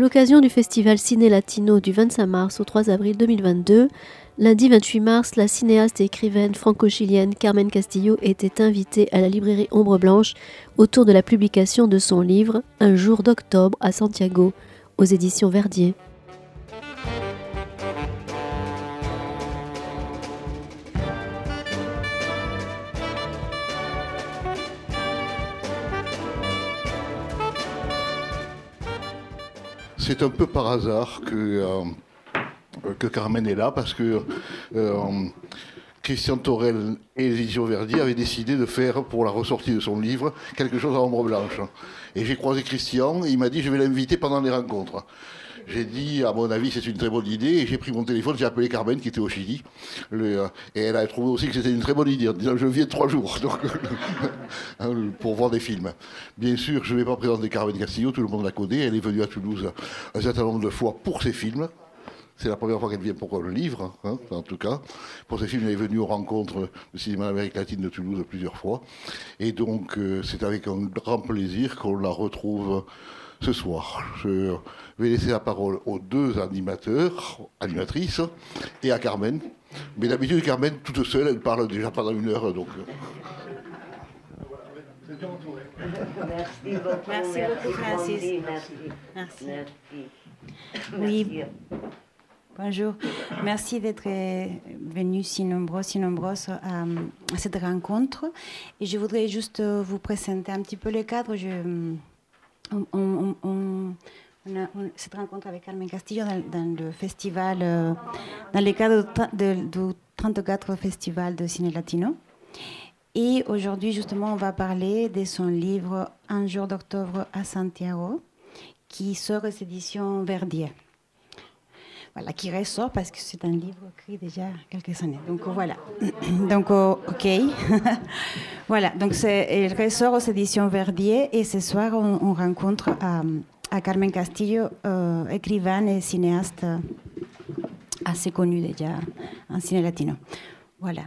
l'occasion du festival Ciné Latino du 25 mars au 3 avril 2022, lundi 28 mars, la cinéaste et écrivaine franco-chilienne Carmen Castillo était invitée à la librairie Ombre Blanche autour de la publication de son livre Un jour d'octobre à Santiago, aux éditions Verdier. C'est un peu par hasard que, euh, Carmen est là, parce que euh, Christian Torel et éditions Verdi avaient décidé de faire, pour la ressortie de son livre, quelque chose à ombre blanche. Et j'ai croisé Christian, il m'a dit, je vais l'inviter pendant les rencontres. J'ai dit, à mon avis, c'est une très bonne idée, j'ai pris mon téléphone, j'ai appelé Carmen, qui était au Chili, euh, et elle a trouvé aussi que c'était une très bonne idée, en disant, je viens trois jours, hein, pour voir des films. Bien sûr, je ne vais pas présenter Carmen Castillo, tout le monde la connaît, elle est venue à Toulouse un certain nombre de fois pour ses films, c'est la première fois qu'elle vient pour le livre, hein, en tout cas. Pour ces films, elle est venue aux rencontres du cinéma d'Amérique latine de Toulouse plusieurs fois. Et donc, euh, c'est avec un grand plaisir qu'on la retrouve ce soir. Je vais laisser la parole aux deux animateurs, animatrices, et à Carmen. Mais d'habitude, Carmen, toute seule, elle parle déjà pendant une heure. Donc... Euh. Merci beaucoup. Merci beaucoup, Francis. Merci. Oui. Bonjour. Merci d'être venus si nombreux, si nombreuses à, cette rencontre. Et je voudrais juste vous présenter un petit peu le cadre. Je, on, a cette rencontre avec Carmen Castillo dans, le festival, euh, dans le cadre du 34 Festival de Ciné Latino. Et aujourd'hui, justement, on va parler de son livre Un jour d'octobre à Santiago, qui sort aux éditions Verdier. Voilà, qui ressort parce que c'est un livre écrit déjà quelques années. Donc voilà. Donc oh, ok. voilà. Donc il ressort aux éditions Verdier et ce soir on, rencontre à, à, Carmen Castillo, euh, écrivaine et cinéaste assez connue déjà en ciné latino. Voilà.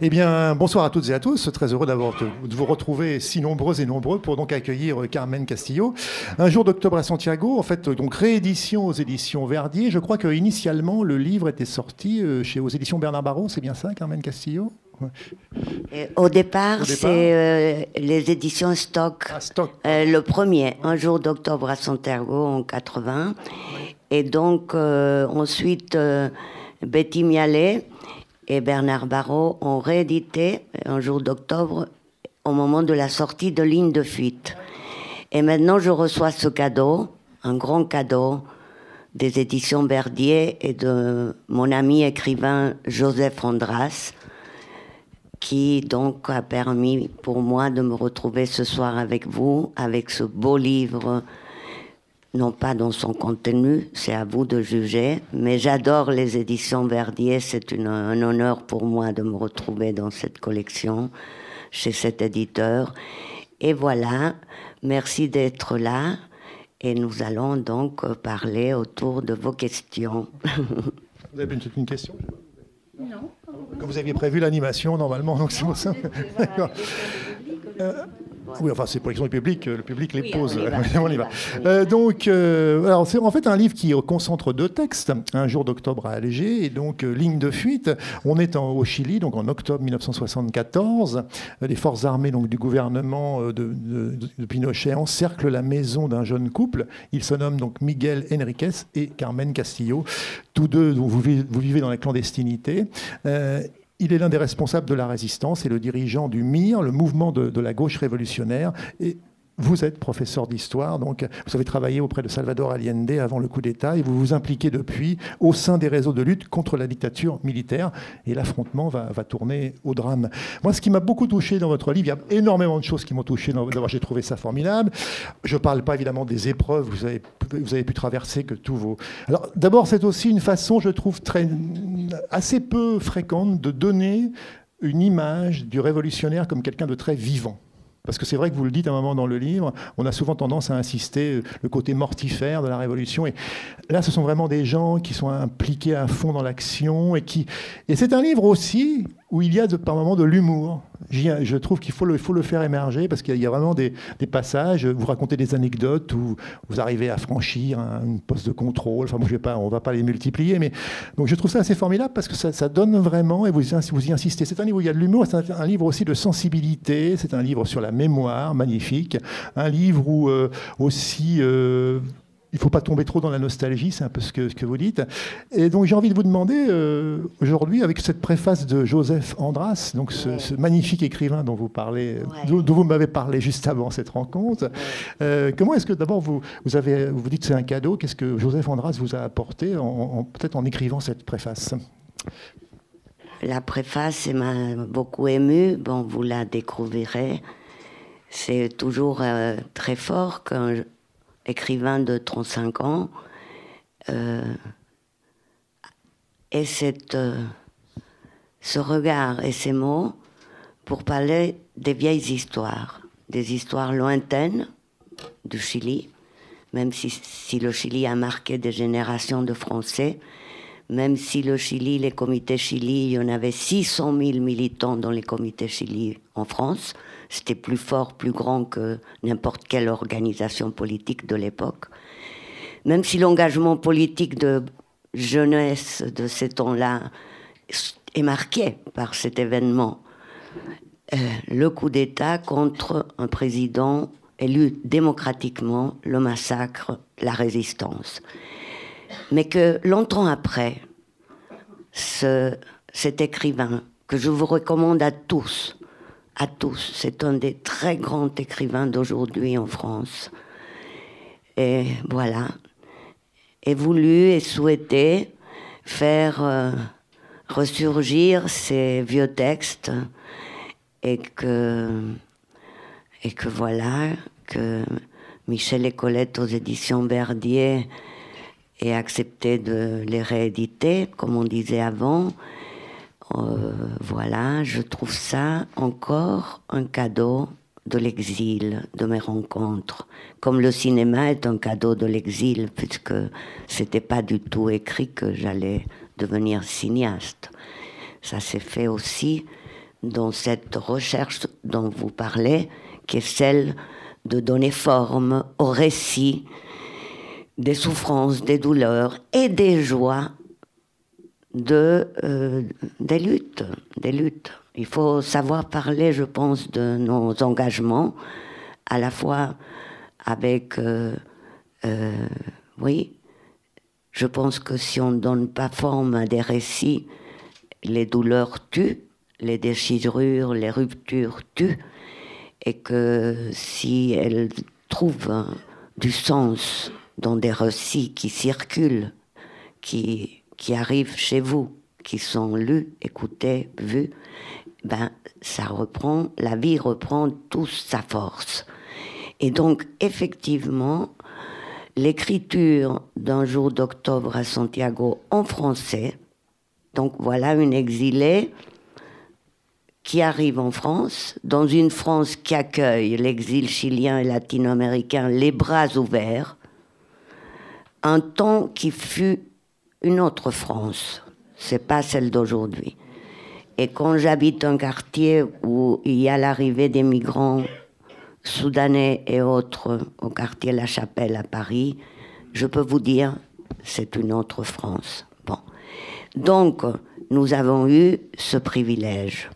Eh bien, bonsoir à toutes et à tous. Très heureux d'avoir de vous retrouver si nombreux et nombreux pour donc accueillir Carmen Castillo. Un jour d'octobre à Santiago, en fait, donc réédition aux éditions Verdier. Je crois que initialement le livre était sorti euh, chez aux éditions Bernard Barrault. C'est bien ça, Carmen Castillo? Au départ, c'est euh, les éditions Stock. Ah, Stock. Euh, le premier, un jour d'octobre à Santiago en 80. Et donc, ensuite, Betty Mialet et Bernard Barrault ont réédité un jour d'octobre au moment de la sortie de Ligne de fuite. Et maintenant, je reçois ce cadeau, un grand cadeau des éditions Verdier et de mon ami écrivain Joseph Andras, qui donc a permis pour moi de me retrouver ce soir avec vous, avec ce beau livre non pas dans son contenu, c'est à vous de juger, mais j'adore les éditions Verdier, c'est un honneur pour moi de me retrouver dans cette collection, chez cet éditeur. Et voilà, merci d'être là, et nous allons donc parler autour de vos questions. Vous avez une, question? Non. Comme vous aviez prévu l'animation normalement, donc c'est pour ça. D'accord. Oui, enfin, c'est pour l'exemple du public, le public les pose. On y va. Euh, donc, euh, alors, c'est en fait un livre qui concentre deux textes. Un jour d'octobre à Alger et donc euh, Ligne de fuite. On est au Chili, donc en octobre 1974. Les forces armées donc, du gouvernement de, Pinochet encerclent la maison d'un jeune couple. Ils se nomment donc Miguel Enriquez et Carmen Castillo. Tous deux, vous, vous vivez dans la clandestinité. Il est l'un des responsables de la résistance et le dirigeant du MIR, le mouvement de, la gauche révolutionnaire. Vous êtes professeur d'histoire, donc vous avez travaillé auprès de Salvador Allende avant le coup d'État et vous vous impliquez depuis au sein des réseaux de lutte contre la dictature militaire. Et l'affrontement va, tourner au drame. Moi, ce qui m'a beaucoup touché dans votre livre, il y a énormément de choses qui m'ont touché. D'abord, j'ai trouvé ça formidable. Je ne parle pas évidemment des épreuves que vous avez, vous avez pu traverser, que tous vos. Alors, d'abord, c'est aussi une façon, je trouve, très, assez peu fréquente de donner une image du révolutionnaire comme quelqu'un de très vivant. Parce que c'est vrai que vous le dites à un moment dans le livre, on a souvent tendance à insister euh, le côté mortifère de la révolution. Et là, ce sont vraiment des gens qui sont impliqués à fond dans l'action et qui. Et c'est un livre aussi où il y a de, par moments de l'humour. Je trouve qu'il faut le, faut le faire émerger parce qu'il y a vraiment des, passages, vous racontez des anecdotes où vous arrivez à franchir un, poste de contrôle. Enfin, moi, je vais pas, on ne va pas les multiplier, mais donc je trouve ça assez formidable parce que ça, donne vraiment, et vous, vous y insistez, c'est un livre où il y a de l'humour, c'est un, livre aussi de sensibilité, c'est un livre sur la mémoire, magnifique, un livre où euh, aussi... Euh, il ne faut pas tomber trop dans la nostalgie, c'est un peu ce que, ce que vous dites. Et donc j'ai envie de vous demander euh, aujourd'hui, avec cette préface de Joseph Andras, donc ce, magnifique écrivain dont vous parlez, dont, vous m'avez parlé juste avant cette rencontre, euh, comment est-ce que d'abord vous, vous avez, vous dites que c'est un cadeau, qu'est-ce que Joseph Andras vous a apporté, en, peut-être en écrivant cette préface? La préface m'a beaucoup ému. Bon, vous la découvrirez. C'est toujours euh, très fort quand écrivain de 35 ans, euh, et cette, euh, ce regard et ces mots pour parler des vieilles histoires, des histoires lointaines du Chili, même si, si, le Chili a marqué des générations de Français, même si le Chili, les comités Chili, il y en avait 600 000 militants dans les comités Chili en France, c'était plus fort, plus grand que n'importe quelle organisation politique de l'époque. Même si l'engagement politique de jeunesse de ces temps-là est marqué par cet événement, euh, le coup d'État contre un président élu démocratiquement, le massacre, la résistance. Mais que longtemps après, ce, cet écrivain, que je vous recommande à tous, à tous. C'est un des très grands écrivains d'aujourd'hui en France. Et voilà. Et voulu et souhaité faire euh, ressurgir ces vieux textes et que, et que voilà, que Michel Écolette aux éditions Verdier ait accepté de les rééditer, comme on disait avant, euh, voilà, je trouve ça encore un cadeau de l'exil, de mes rencontres. Comme le cinéma est un cadeau de l'exil, puisque c'était pas du tout écrit que j'allais devenir cinéaste. Ça s'est fait aussi dans cette recherche dont vous parlez, qui est celle de donner forme au récit des souffrances, des douleurs et des joies de, euh, des luttes, des luttes. Il faut savoir parler, je pense, de nos engagements, à la fois avec, euh, euh, oui, je pense que si on ne donne pas forme à des récits, les douleurs tuent, les déchirures, les ruptures tuent, et que si elles trouvent du sens dans des récits qui circulent, qui qui arrivent chez vous, qui sont lus, écoutés, vus, ben, ça reprend, la vie reprend toute sa force. Et donc, effectivement, l'écriture d'un jour d'octobre à Santiago en français, donc voilà une exilée qui arrive en France, dans une France qui accueille l'exil chilien et latino-américain les bras ouverts, un temps qui fut une autre France. C'est pas celle d'aujourd'hui. Et quand j'habite un quartier où il y a l'arrivée des migrants soudanais et autres au quartier La Chapelle à Paris, je peux vous dire, c'est une autre France. Bon. Donc, nous avons eu ce privilège.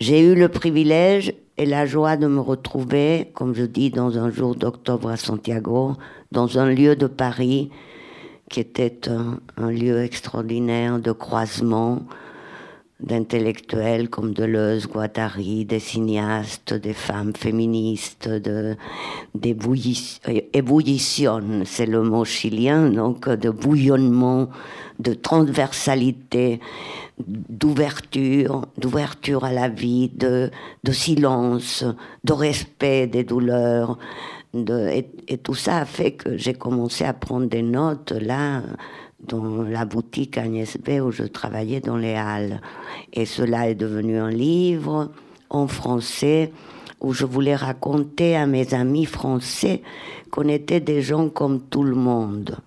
J'ai eu le privilège et la joie de me retrouver, comme je dis, dans un jour d'octobre à Santiago, dans un lieu de Paris qui était un, lieu extraordinaire de croisement d'intellectuels comme Deleuze, Guattari, des cinéastes, des femmes féministes, de, d'ébullition, c'est le mot chilien, donc de bouillonnement, de transversalité, d'ouverture, d'ouverture à la vie, de silence, de respect des douleurs, et, tout ça a fait que j'ai commencé à prendre des notes là dans la boutique Agnès B où je travaillais dans les halles. Et cela est devenu un livre en français où je voulais raconter à mes amis français qu'on était des gens comme tout le monde,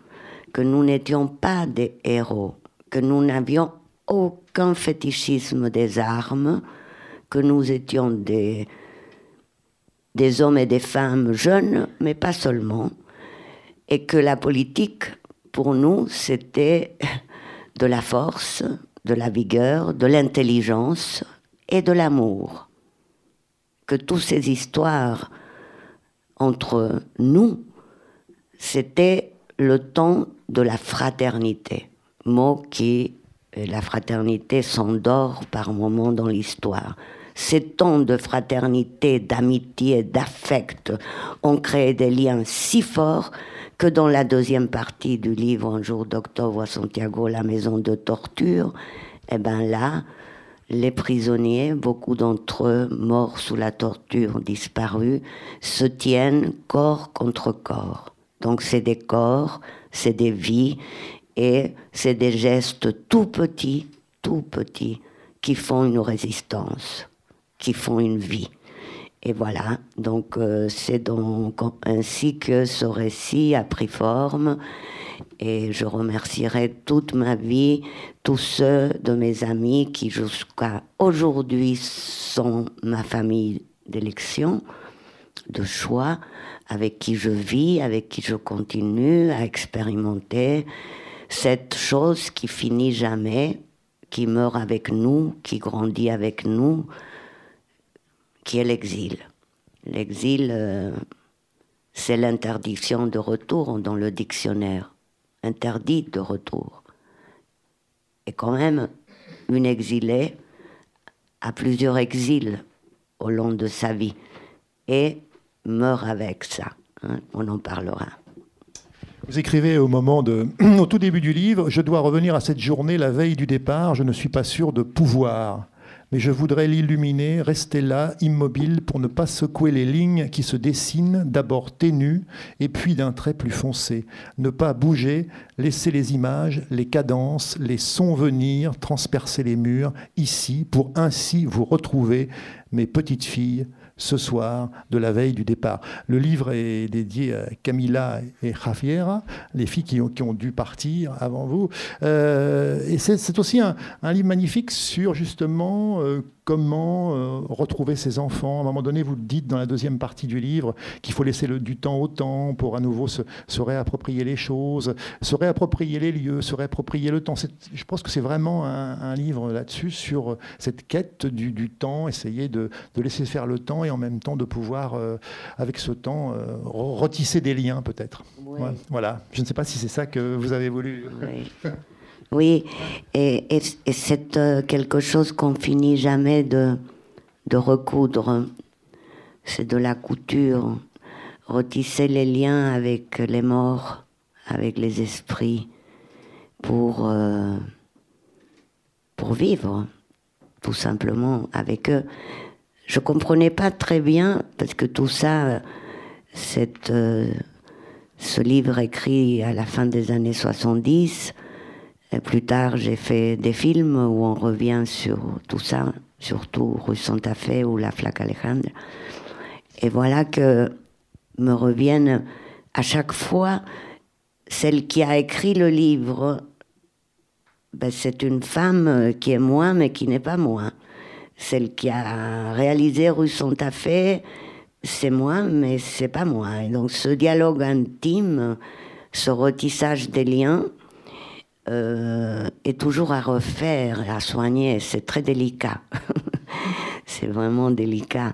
que nous n'étions pas des héros, que nous n'avions aucun fétichisme des armes, que nous étions des, des hommes et des femmes jeunes, mais pas seulement, et que la politique, pour nous, c'était de la force, de la vigueur, de l'intelligence et de l'amour. Que toutes ces histoires entre nous, c'était le temps de la fraternité, mot qui, la fraternité s'endort par moments dans l'histoire. Ces temps de fraternité, d'amitié, d'affect ont créé des liens si forts que dans la deuxième partie du livre Un jour d'octobre à Santiago, la maison de torture, eh ben là, les prisonniers, beaucoup d'entre eux morts sous la torture, disparus, se tiennent corps contre corps. Donc c'est des corps, c'est des vies et c'est des gestes tout petits, tout petits, qui font une résistance, qui font une vie. Et voilà, donc euh, c'est donc ainsi que ce récit a pris forme. Et je remercierai toute ma vie tous ceux de mes amis qui jusqu'à aujourd'hui sont ma famille d'élection, de choix, avec qui je vis, avec qui je continue à expérimenter cette chose qui finit jamais, qui meurt avec nous, qui grandit avec nous, qui est l'exil. L'exil, euh, c'est l'interdiction de retour dans le dictionnaire, interdit de retour. Et quand même, une exilée a plusieurs exils au long de sa vie et meurt avec ça. Hein. on en parlera. Vous écrivez au moment de, au tout début du livre, je dois revenir à cette journée la veille du départ, je ne suis pas sûr de pouvoir mais je voudrais l'illuminer, rester là, immobile, pour ne pas secouer les lignes qui se dessinent, d'abord ténues, et puis d'un trait plus foncé. Ne pas bouger, laisser les images, les cadences, les sons venir, transpercer les murs, ici, pour ainsi vous retrouver, mes petites filles, ce soir de la veille du départ. Le livre est dédié à Camila et Javier, les filles qui ont, dû partir avant vous. Euh, et c'est aussi un, livre magnifique sur justement euh, comment euh, retrouver ses enfants. À un moment donné, vous dites dans la deuxième partie du livre qu'il faut laisser le, du temps au temps pour à nouveau se, réapproprier les choses, se réapproprier les lieux, se réapproprier le temps. Je pense que c'est vraiment un, livre là-dessus, sur cette quête du, temps, essayer de, laisser faire le temps et en même temps de pouvoir, euh, avec ce temps, euh, retisser des liens peut-être. Voilà. Je ne sais pas si c'est ça que vous avez voulu. Oui, et, c'est euh, quelque chose qu'on finit jamais de, de recoudre. C'est de la couture. Retisser les liens avec les morts, avec les esprits, pour, euh, pour vivre, tout simplement, avec eux. Je comprenais pas très bien, parce que tout ça, cette, euh, ce livre écrit à la fin des années 70, plus tard, j'ai fait des films où on revient sur tout ça, surtout Rue Santa Fe ou La Flaque Alejandra. Et voilà que me reviennent à chaque fois celle qui a écrit le livre. Ben, c'est une femme qui est moi, mais qui n'est pas moi. Celle qui a réalisé Rue Santa Fe, c'est moi, mais c'est pas moi. Et donc ce dialogue intime, ce retissage des liens, euh, est toujours à refaire à soigner. C'est très délicat. c'est vraiment délicat.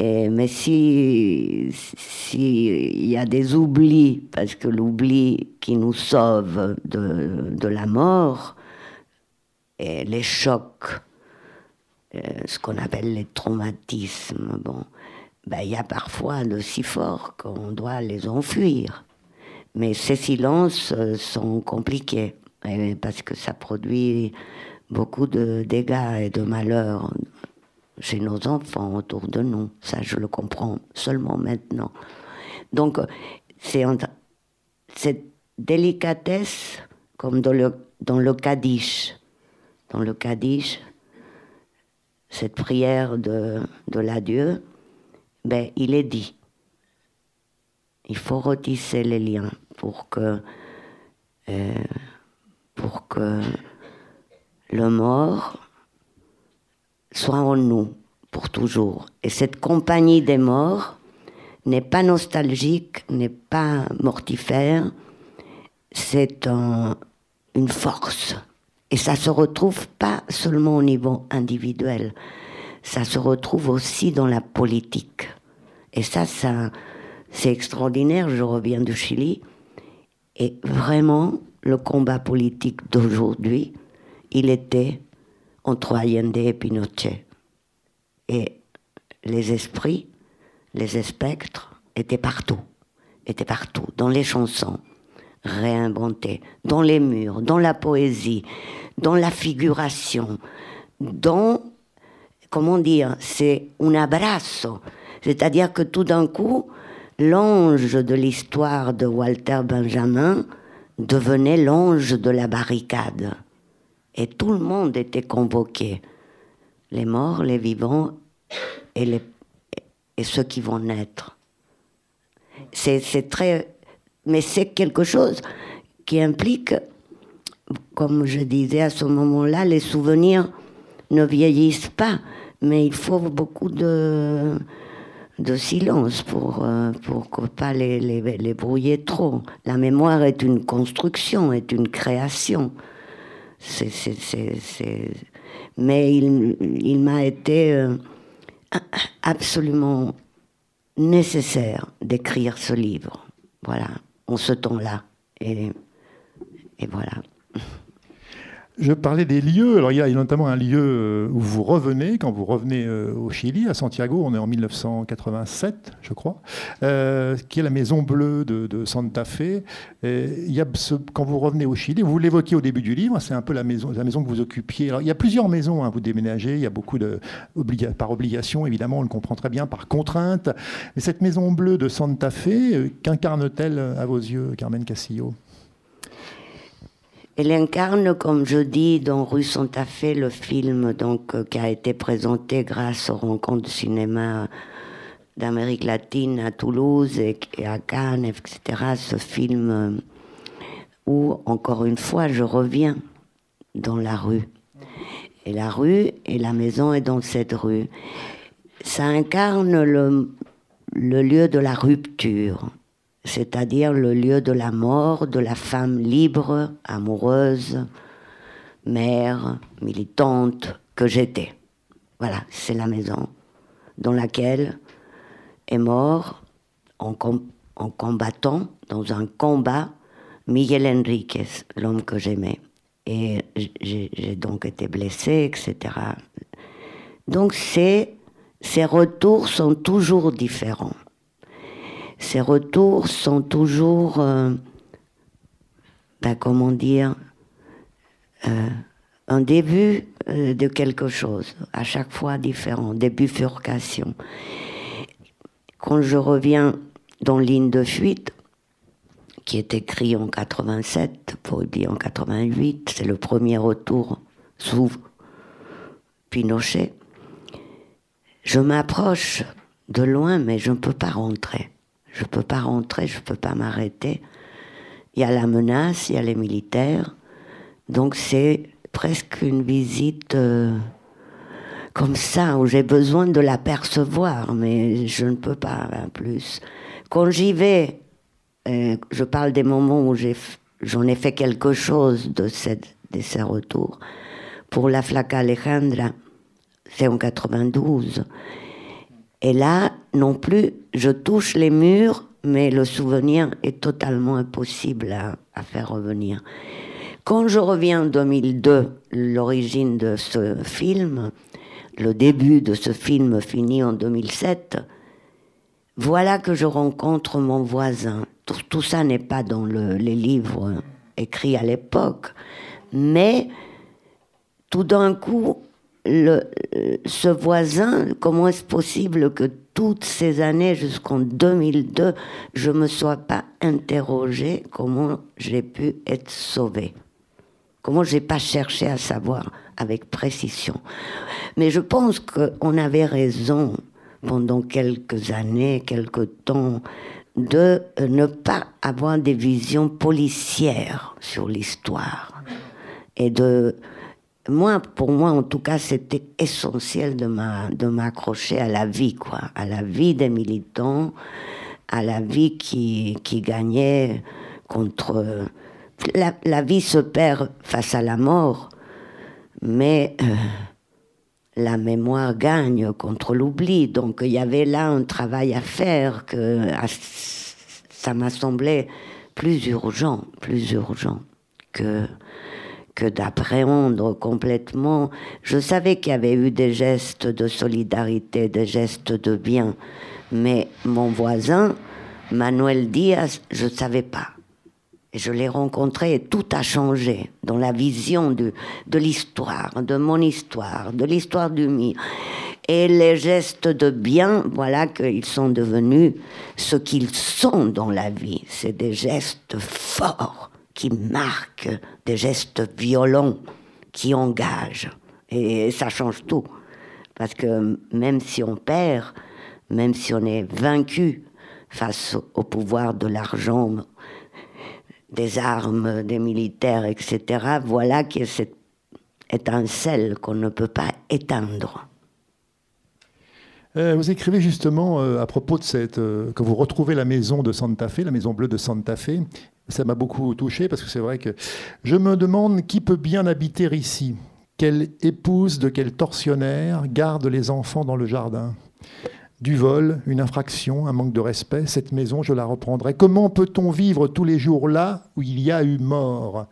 Mais si s'il y a des oublis, parce que l'oubli qui nous sauve de, de la mort, et les chocs, euh, ce qu'on appelle les traumatismes, bon, ben, il y a parfois de si forts qu'on doit les enfuir. Mais ces silences euh, sont compliqués parce que ça produit beaucoup de dégâts et de malheurs chez nos enfants autour de nous. Ça, je le comprends seulement maintenant. Donc, c'est cette délicatesse, comme dans le, dans le Kaddish. Dans le Kaddish, cette prière de, l'adieu, ben, il est dit. Il faut retisser les liens pour que euh, pour que le mort soit en nous pour toujours. Et cette compagnie des morts n'est pas nostalgique, n'est pas mortifère, c'est une force. Et ça se retrouve pas seulement au niveau individuel, ça se retrouve aussi dans la politique. Et ça, c'est extraordinaire. Je reviens du Chili. Et vraiment, le combat politique d'aujourd'hui, il était entre Allende et Pinochet. Et les esprits, les spectres étaient partout, étaient partout, dans les chansons réinventées, dans les murs, dans la poésie, dans la figuration, dans, comment dire, c'est un abrazo. C'est-à-dire que tout d'un coup, l'ange de l'histoire de Walter Benjamin devenait l'ange de la barricade. Et tout le monde était convoqué. Les morts, les vivants et, les, et ceux qui vont naître. C'est très. Mais c'est quelque chose qui implique, comme je disais à ce moment-là, les souvenirs ne vieillissent pas, mais il faut beaucoup de silence pour euh, pour pas les, les, brouiller trop. La mémoire est une construction, est une création. Mais il, il m'a été euh, absolument nécessaire d'écrire ce livre. Voilà, en ce temps-là. Et, et voilà. Je parlais des lieux. Alors, il y a notamment un lieu euh, où vous revenez, quand vous revenez euh, au Chili, à Santiago, on est en 1987, je crois, euh, qui est la Maison Bleue de, Santa Fe. il y a quand vous revenez au Chili, vous l'évoquiez au début du livre, c'est un peu la maison, la maison que vous occupiez. Il y a plusieurs maisons, hein, vous déménagez, il y a beaucoup de. par obligation, évidemment, on le comprend très bien, par contrainte. Mais cette Maison Bleue de Santa Fe, qu'incarne-t-elle à vos yeux, Carmen Castillo? Elle incarne, comme je dis, dans Rue Santa Fe, le film donc, euh, qui a été présenté grâce aux rencontres de cinéma d'Amérique latine à Toulouse et, à Cannes, etc. Ce film euh, où, encore une fois, je reviens dans la rue. Et la rue, et la maison est dans cette rue. Ça incarne le, le lieu de la rupture c'est-à-dire le lieu de la mort de la femme libre, amoureuse, mère, militante que j'étais. Voilà, c'est la maison dans laquelle est mort en, combattant, dans un combat, Miguel Enriquez, l'homme que j'aimais. Et j'ai donc été blessée, etc. Donc ces retours sont toujours différents ces retours sont toujours, euh, ben, comment dire, euh, un début euh, de quelque chose, à chaque fois différent, des bifurcations. Quand je reviens dans Ligne de fuite, qui est écrit en 87, pour dire en 88, c'est le premier retour sous Pinochet, je m'approche de loin, mais je ne peux pas rentrer. Je ne peux pas rentrer, je ne peux pas m'arrêter. Il y a la menace, il y a les militaires. Donc c'est presque une visite euh, comme ça, où j'ai besoin de l'apercevoir, mais je ne peux pas plus. Quand j'y vais, euh, je parle des moments où j'en ai, fait quelque chose de, de ces retours. Pour la Flaca Alejandra, c'est en 92. Et là, non plus, je touche les murs, mais le souvenir est totalement impossible à, faire revenir. Quand je reviens en 2002, l'origine de ce film, le début de ce film fini en 2007, voilà que je rencontre mon voisin. Tout, ça n'est pas dans les livres écrits à l'époque, mais tout d'un coup, le, ce voisin, comment est-ce possible que toutes ces années jusqu'en 2002, je me sois pas interrogée comment j'ai pu être sauvée? Comment j'ai pas cherché à savoir avec précision? Mais je pense qu'on avait raison pendant quelques années, quelques temps, de ne pas avoir des visions policières sur l'histoire et de moi, pour moi, en tout cas, c'était essentiel de m'accrocher à la vie, quoi, à la vie des militants, à la vie qui, gagnait contre. La, vie se perd face à la mort, mais euh, la mémoire gagne contre l'oubli. Donc il y avait là un travail à faire que ça m'a semblé plus urgent, plus urgent que que d'appréhender complètement. Je savais qu'il y avait eu des gestes de solidarité, des gestes de bien, mais mon voisin, Manuel Diaz, je ne savais pas. Je l'ai rencontré et tout a changé dans la vision de, de l'histoire, de mon histoire, de l'histoire du mien. Et les gestes de bien, voilà qu'ils sont devenus ce qu'ils sont dans la vie. C'est des gestes forts qui marquent, des gestes violents qui engagent. Et ça change tout. Parce que même si on perd, même si on est vaincu face au pouvoir de l'argent, des armes, des militaires, etc., voilà qu'il y a cette étincelle qu'on ne peut pas éteindre. Euh, vous écrivez justement euh, à propos de cette. Euh, que vous retrouvez la maison de Santa Fe, la maison bleue de Santa Fe, ça m'a beaucoup touché parce que c'est vrai que je me demande qui peut bien habiter ici. Quelle épouse de quel tortionnaire garde les enfants dans le jardin? Du vol, une infraction, un manque de respect, cette maison, je la reprendrai. Comment peut-on vivre tous les jours là où il y a eu mort?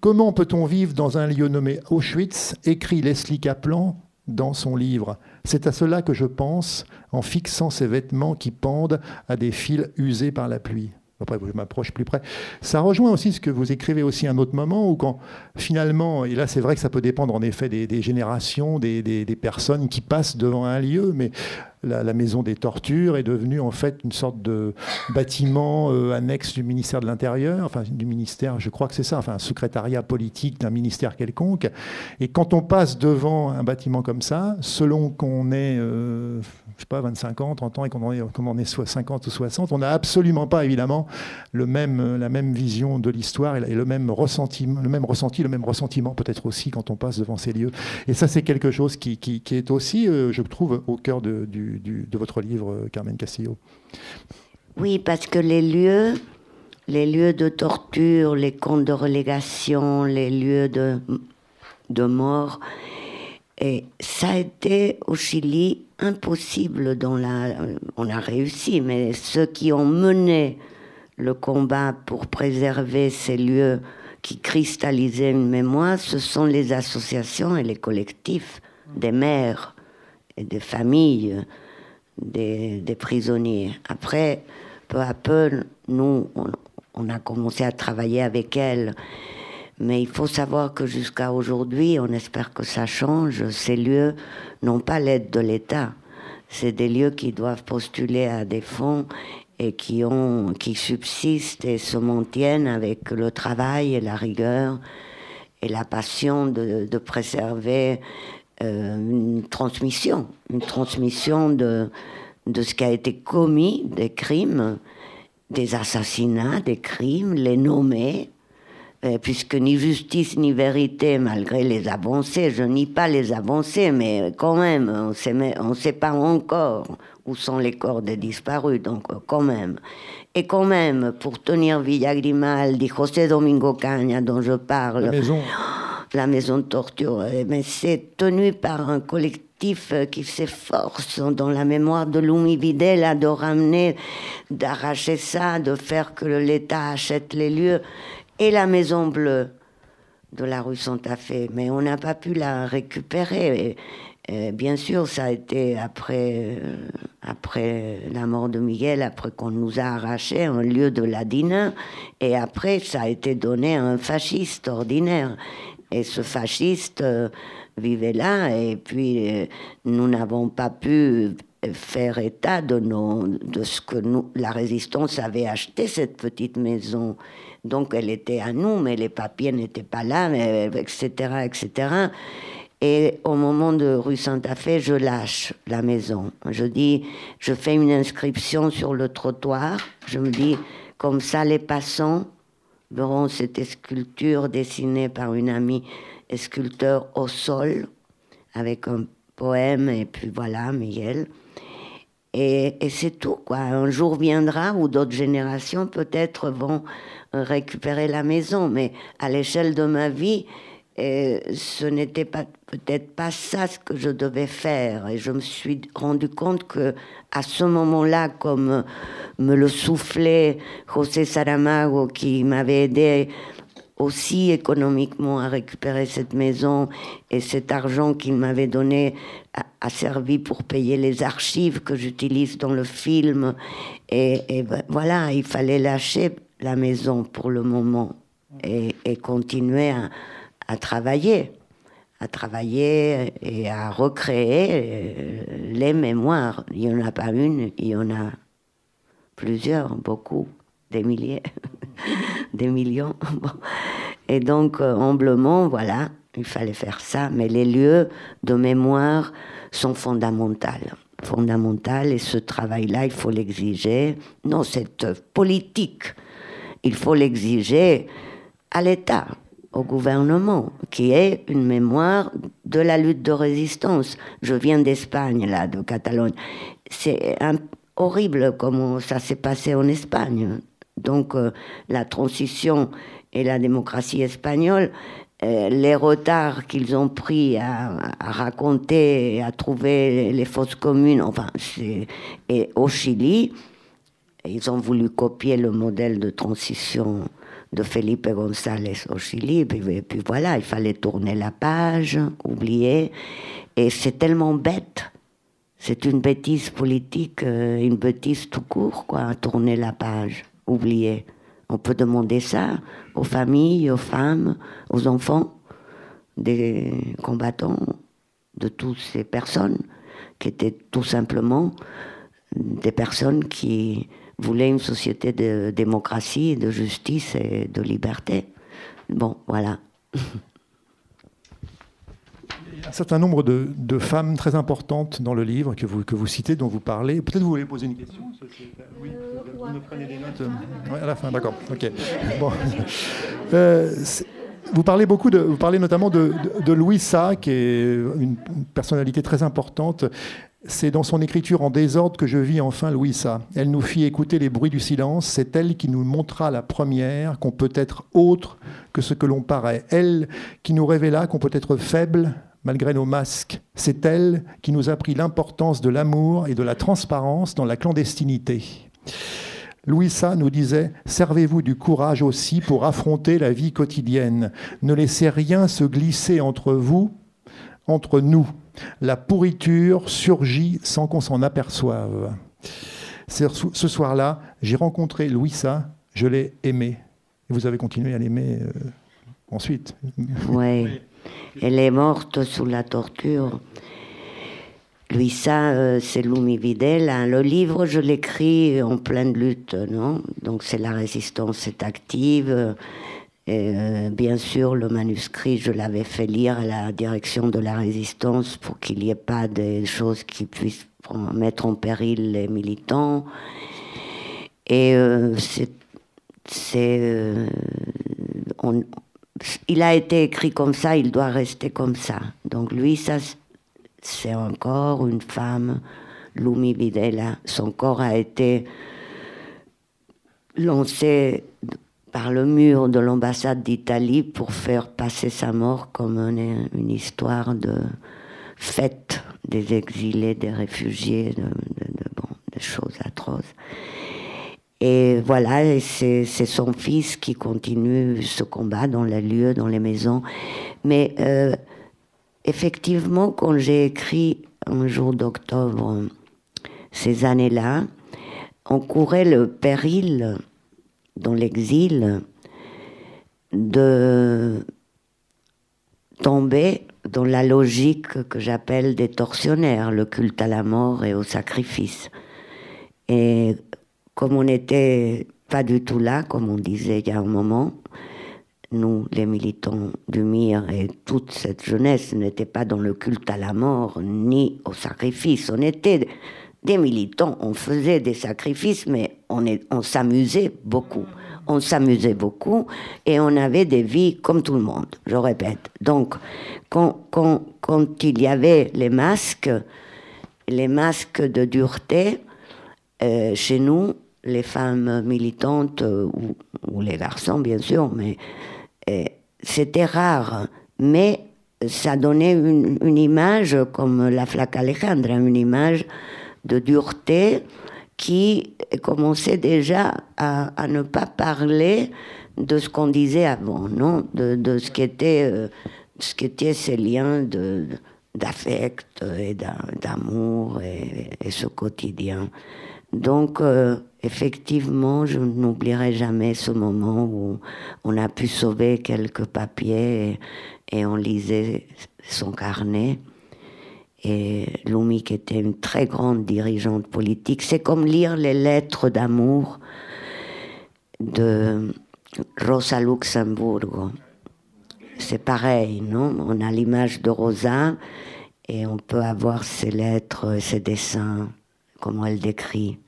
Comment peut-on vivre dans un lieu nommé Auschwitz? Écrit Leslie Kaplan dans son livre. C'est à cela que je pense en fixant ces vêtements qui pendent à des fils usés par la pluie. Après, je m'approche plus près. Ça rejoint aussi ce que vous écrivez aussi à un autre moment, où quand finalement, et là c'est vrai que ça peut dépendre en effet des, générations, des, des, personnes qui passent devant un lieu, mais la, maison des tortures est devenue en fait une sorte de bâtiment euh, annexe du ministère de l'Intérieur, enfin du ministère, je crois que c'est ça, enfin un secrétariat politique d'un ministère quelconque. Et quand on passe devant un bâtiment comme ça, selon qu'on est, euh, je sais pas, 25 ans, 30 ans et qu'on est, on est soit 50 ou 60, on n'a absolument pas évidemment le même, la même vision de l'histoire et le même ressenti, le même ressenti, le même ressentiment peut-être aussi quand on passe devant ces lieux. Et ça, c'est quelque chose qui, qui, est aussi, euh, je trouve, au cœur de, du, de votre livre, Carmen Castillo. Oui, parce que les lieux, les lieux de torture, les camps de relégation, les lieux de, de mort, et ça a été au Chili impossible dans la. On a réussi, mais ceux qui ont mené le combat pour préserver ces lieux qui cristallisaient une mémoire, ce sont les associations et les collectifs des et des familles des, prisonniers. Après, peu à peu, nous, on, a commencé à travailler avec elles. Mais il faut savoir que jusqu'à aujourd'hui, on espère que ça change, ces lieux n'ont pas l'aide de l'État. C'est des lieux qui doivent postuler à des fonds et qui, ont, qui subsistent et se maintiennent avec le travail et la rigueur et la passion de préserver euh, une transmission, une transmission de, de ce qui a été commis, des crimes, des assassinats, des crimes, les nommer, euh, puisque ni justice ni vérité, malgré les avancées, je nie pas les avancées, mais quand même, on ne sait pas encore où sont les corps des disparus, donc quand même. Et quand même, pour tenir Villa Grimaldi, José Domingo Caña, dont je parle, la maison la maison de torture. Eh, mais c'est tenu par un collectif euh, qui s'efforce dans la mémoire de Louis Videla de ramener, d'arracher ça, de faire que l'État achète les lieux et la Maison Bleue de la rue Santa Fe. Mais on n'a pas pu la récupérer. bien sûr, ça a été après, euh, après la mort de Miguel, après qu'on nous a arraché un lieu de ladine, et après ça a été donné à un fasciste ordinaire. Et ce fasciste euh, vivait là, et puis euh, nous n'avons pas pu faire état de, ce que la résistance avait acheté, cette petite maison. Donc elle était à nous, mais les papiers n'étaient pas là, etc., etc. Et au moment de rue Santa Fe, je lâche la maison. Je dis, je fais une inscription sur le trottoir. Je me dis, comme ça, les passants verront cette sculpture dessinée par une amie sculpteur au sol, avec un poème, et puis voilà, Miguel. Et, et c'est tout, quoi. Un jour viendra où d'autres générations peut-être vont récupérer la maison, mais à l'échelle de ma vie, et ce n'était pas peut-être pas ça ce que je devais faire. Et je me suis rendu compte que à ce moment-là, comme me le soufflait José Saramago, qui m'avait aidé aussi économiquement à récupérer cette maison et cet argent qu'il m'avait donné a, servi pour payer les archives que j'utilise dans le film. Et, ben, voilà, il fallait lâcher la maison pour le moment et, et continuer à à travailler, à travailler et à recréer euh, les mémoires. Il n'y en a pas une, il y en a plusieurs, beaucoup, des milliers, des millions. Et donc, euh, humblement, voilà, il fallait faire ça. Mais les lieux de mémoire sont fondamentaux. Et ce travail-là, il faut l'exiger. Non, cette politique, il faut l'exiger à l'État au gouvernement, qui est une mémoire de la lutte de résistance. Je viens d'Espagne, là, de Catalogne. C'est horrible comment ça s'est passé en Espagne. Donc, euh, la transition et la démocratie espagnole, euh, les retards qu'ils ont pris à, à, raconter à trouver les fausses communes, enfin, et au Chili, ils ont voulu copier le modèle de transition de Felipe González au Chili. Et puis, voilà, il fallait tourner la page, oublier. Et c'est tellement bête. C'est une bêtise politique, euh, une bêtise tout court, quoi, tourner la page, oublier. On peut demander ça aux familles, aux femmes, aux enfants des combattants, de toutes ces personnes qui étaient tout simplement des personnes qui voulait une société de démocratie, de justice et de liberté. Bon, voilà. Il y a un certain nombre de, de, femmes très importantes dans le livre que vous, que vous citez, dont vous parlez. Peut-être vous voulez poser une question Oui, vous me prenez des notes oui, à la fin, d'accord. Ok. Bon. Euh, vous parlez beaucoup de, vous parlez notamment de, de, de Louisa, qui est une personnalité très importante. C'est dans son écriture en désordre que je vis enfin Louisa. Elle nous fit écouter les bruits du silence. C'est elle qui nous montra la première qu'on peut être autre que ce que l'on paraît. Elle qui nous révéla qu'on peut être faible malgré nos masques. C'est elle qui nous a appris l'importance de l'amour et de la transparence dans la clandestinité. Louisa nous disait Servez-vous du courage aussi pour affronter la vie quotidienne. Ne laissez rien se glisser entre vous, entre nous. La pourriture surgit sans qu'on s'en aperçoive. Ce soir-là, j'ai rencontré Louisa, je l'ai aimée. Et vous avez continué à l'aimer euh, ensuite. Oui, elle est morte sous la torture. Louisa, euh, c'est Lumi Videl. Hein. Le livre, je l'écris en pleine lutte, non? Donc c'est la résistance est active. Et euh, bien sûr, le manuscrit, je l'avais fait lire à la direction de la résistance pour qu'il n'y ait pas des choses qui puissent mettre en péril les militants. Et euh, c'est. Euh, il a été écrit comme ça, il doit rester comme ça. Donc lui, ça, c'est encore une femme, Lumi Videla. Son corps a été lancé par le mur de l'ambassade d'Italie pour faire passer sa mort comme une, histoire de fête des exilés, des réfugiés, de, bon, des choses atroces. Et voilà, c'est son fils qui continue ce combat dans les lieux, dans les maisons. Mais euh, effectivement, quand j'ai écrit un jour d'octobre ces années-là, on courait le péril dans l'exil de tomber dans la logique que j'appelle des tortionnaires, le culte à la mort et au sacrifice. Et comme on n'était pas du tout là, comme on disait il y a un moment, nous, les militants du MIR et toute cette jeunesse n'étaient pas dans le culte à la mort ni au sacrifice. On était des militants, on faisait des sacrifices, mais on, s'amusait beaucoup. on s'amusait beaucoup et on avait des vies comme tout le monde, je répète. Donc, quand, il y avait les masques, les masques de dureté, euh, chez nous, les femmes militantes, euh, ou, les garçons bien sûr, mais euh, c'était rare. Mais ça donnait une, une, image, comme la flaque Alejandra, une image de dureté qui commençait déjà à, ne pas parler de ce qu'on disait avant, non de, de, ce était ces liens d'affect et d'amour et, et, ce quotidien. Donc, euh, effectivement, je n'oublierai jamais ce moment où on a pu sauver quelques papiers et, on lisait son carnet. Et Lumi, qui était une très grande dirigeante politique, c'est comme lire les lettres d'amour de Rosa Luxemburgo. C'est pareil, non? On a l'image de Rosa et on peut avoir ses lettres, ses dessins comment elle décrit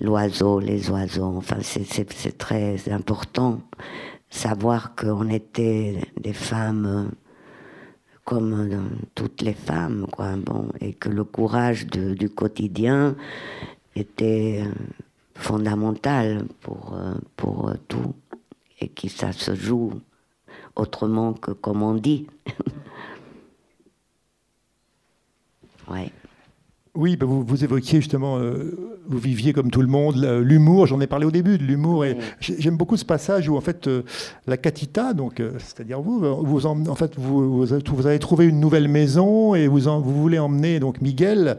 l'oiseau, les oiseaux. Enfin, c'est très important savoir qu'on était des femmes comme toutes les femmes, quoi. Bon, et que le courage du quotidien était fondamental pour, pour tout, et que ça se joue autrement que comme on dit. ouais. Oui, bah, vous, vous, évoquiez justement, euh, vous viviez comme tout le monde l'humour. J'en ai parlé au début de l'humour et j'aime beaucoup ce passage où en fait euh, la catita, donc euh, c'est-à-dire vous, vous en, fait vous, vous, avez trouvé une nouvelle maison et vous, vous voulez emmener donc Miguel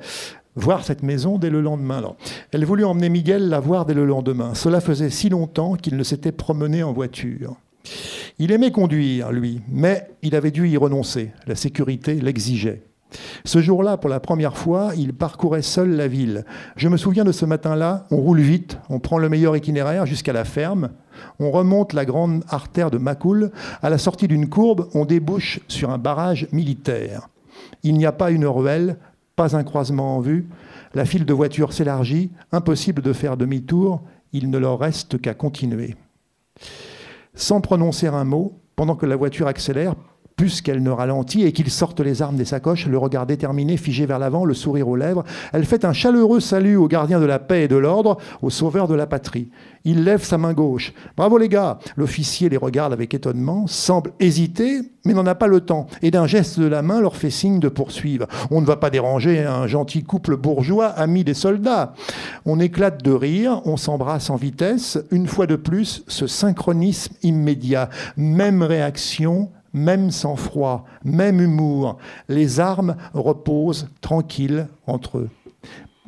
voir cette maison dès le lendemain. Alors, elle voulut emmener Miguel la voir dès le lendemain. Cela faisait si longtemps qu'il ne s'était promené en voiture. Il aimait conduire, lui, mais il avait dû y renoncer. La sécurité l'exigeait. Ce jour-là, pour la première fois, il parcourait seul la ville. Je me souviens de ce matin-là, on roule vite, on prend le meilleur itinéraire jusqu'à la ferme, on remonte la grande artère de Macoul, à la sortie d'une courbe, on débouche sur un barrage militaire. Il n'y a pas une ruelle, pas un croisement en vue, la file de voitures s'élargit, impossible de faire demi-tour, il ne leur reste qu'à continuer. Sans prononcer un mot, pendant que la voiture accélère, plus qu'elle ne ralentit et qu'il sorte les armes des sacoches, le regard déterminé, figé vers l'avant, le sourire aux lèvres. Elle fait un chaleureux salut au gardien de la paix et de l'ordre, au sauveur de la patrie. Il lève sa main gauche. Bravo les gars L'officier les regarde avec étonnement, semble hésiter, mais n'en a pas le temps, et d'un geste de la main leur fait signe de poursuivre. On ne va pas déranger un gentil couple bourgeois, ami des soldats. On éclate de rire, on s'embrasse en vitesse. Une fois de plus, ce synchronisme immédiat, même réaction, même sang-froid, même humour. Les armes reposent tranquilles entre eux.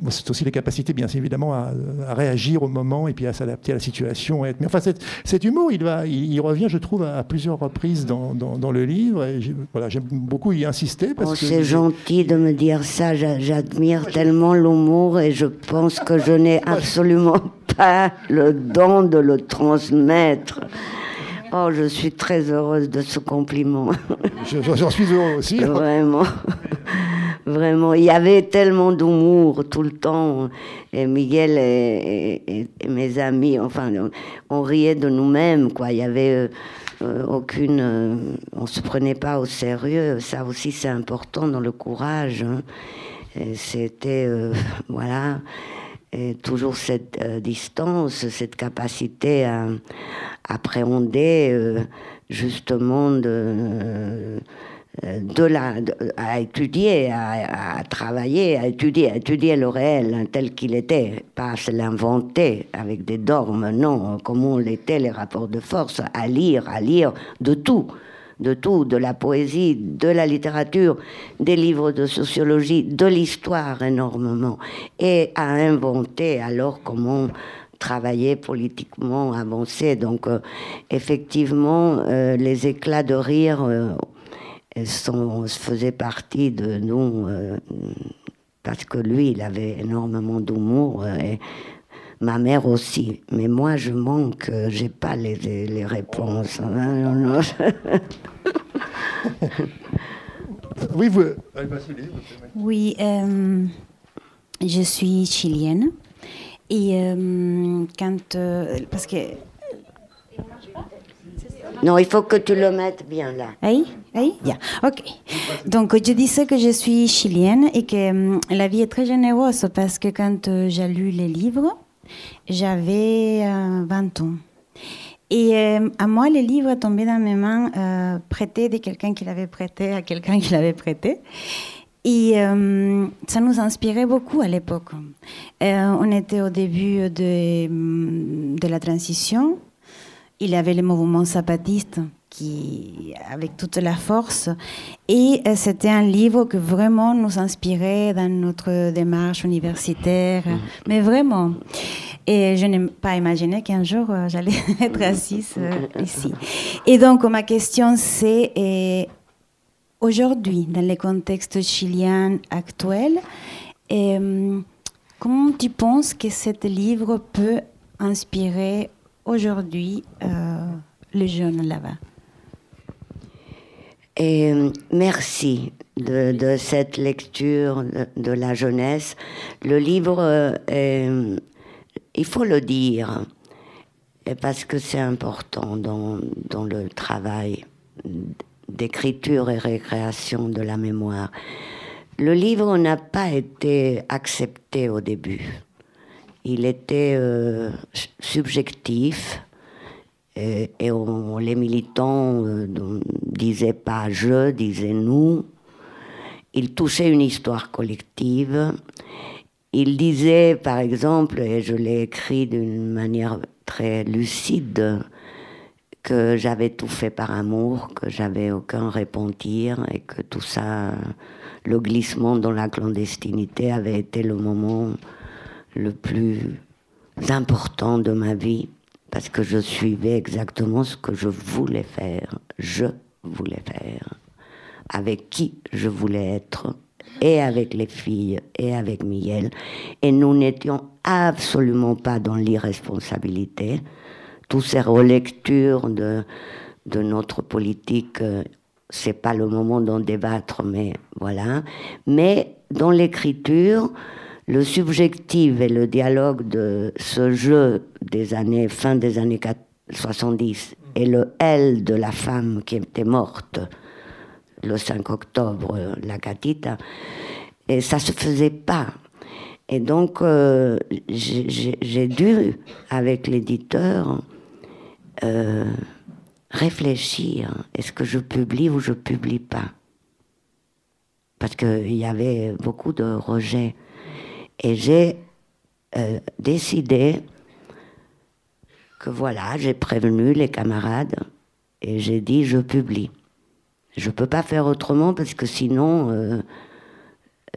C'est aussi les capacités, bien évidemment, à, réagir au moment et puis à s'adapter à la situation. Mais enfin, cet, humour, il, va, il, revient, je trouve, à, plusieurs reprises dans, le livre. voilà, j'aime beaucoup y insister. Oh, c'est gentil de me dire ça. J'admire tellement l'humour et je pense que je n'ai absolument pas le don de le transmettre. Oh, je suis très heureuse de ce compliment. J'en suis heureux aussi. Vraiment. Vraiment. Il y avait tellement d'humour tout le temps. Et Miguel et, mes amis, enfin, on, riait de nous-mêmes, quoi. Il y avait. Euh, euh, aucune. Euh, on se prenait pas au sérieux. Ça aussi, c'est important dans le courage. Hein. C'était. voilà toujours cette euh, distance, cette capacité à, appréhender euh, justement de, euh, de la, à étudier, à, travailler, à étudier, à étudier le réel hein, tel qu'il était, pas se l'inventer avec des dogmes, non, comme on l'était les rapports de force, à lire, à lire de tout de tout, de la poésie, de la littérature, des livres de sociologie, de l'histoire énormément, et à inventer alors comment travailler politiquement, avancer. Donc euh, effectivement, euh, les éclats de rire euh, sont, faisaient partie de nous parce que lui, il avait énormément d'humour Ma mère aussi. Mais moi, je manque, euh, j'ai pas les, les, réponses. Hein, oui, vous. Oui, euh, je suis chilienne. Et euh, quand. parce que Non, il faut que tu le mettes bien là. Oui, oui. Ok. Donc, je disais que je suis chilienne et que hum, la vie est très généreuse parce que quand euh, j'ai lu les livres, j'avais 20 euh, ans. Et euh, à moi, les livres tombaient dans mes mains, prêtés de quelqu'un qui l'avait prêté à quelqu'un qui l'avait prêté. Et ça nous inspirait beaucoup à l'époque. on était au début de, de la transition il y avait le mouvement zapatiste qui, avec toute la force. Et euh, c'était un livre que vraiment nous inspirait dans notre démarche universitaire, mhm. mais vraiment. Et je n'ai pas imaginé qu'un jour euh, j'allais être assise euh, ici. Et donc ma question c'est, aujourd'hui, dans le contexte chilien actuel, comment tu penses que ce livre peut inspirer aujourd'hui euh, les jeunes là-bas? Et merci de, cette lecture de, la jeunesse. Le livre, il faut le dire, parce que c'est important dans, dans, le travail d'écriture et récréation de la mémoire. Le livre n'a pas été accepté au début il était euh, subjectif et, les militants euh, disaient pas je, disaient nous. Il touchait une histoire collective. Il disait, par exemple, et je l'ai écrit d'une manière très lucide, que j'avais tout fait par amour, que j'avais aucun repentir et que tout ça, le glissement dans la clandestinité avait été le moment le plus important de ma vie parce que je suivais exactement ce que je voulais faire. Je voulais faire. Avec qui je voulais être. Et avec les filles, et avec Miel. Et nous n'étions absolument pas dans l'irresponsabilité. Toutes ces relectures de, de notre politique, euh, c'est pas le moment d'en débattre, mais voilà. Mais dans l'écriture, le subjectif et le dialogue de ce jeu des années, fin des années 70 et le elle de la femme qui était morte le 5 octobre, la Catita, et ça se faisait pas. Et donc, euh, j'ai dû, avec l'éditeur, euh, réfléchir, est-ce que je publie ou je publie pas? Parce qu'il y avait beaucoup de rejets. Et j'ai euh, décidé que voilà, j'ai prévenu les camarades et j'ai dit je publie. Je ne peux pas faire autrement parce que sinon, euh,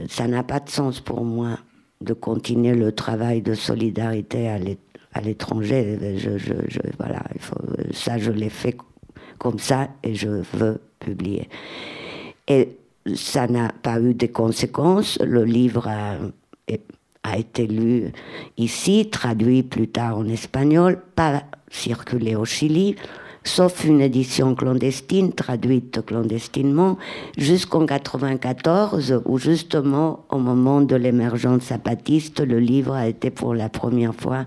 ça n'a pas de sens pour moi de continuer le travail de solidarité à l'étranger. Voilà, ça, je l'ai fait comme ça et je veux publier. Et ça n'a pas eu de conséquences. Le livre a a été lu ici, traduit plus tard en espagnol, pas circulé au Chili, sauf une édition clandestine, traduite clandestinement, jusqu'en 94, où justement, au moment de l'émergence zapatiste, le livre a été pour la première fois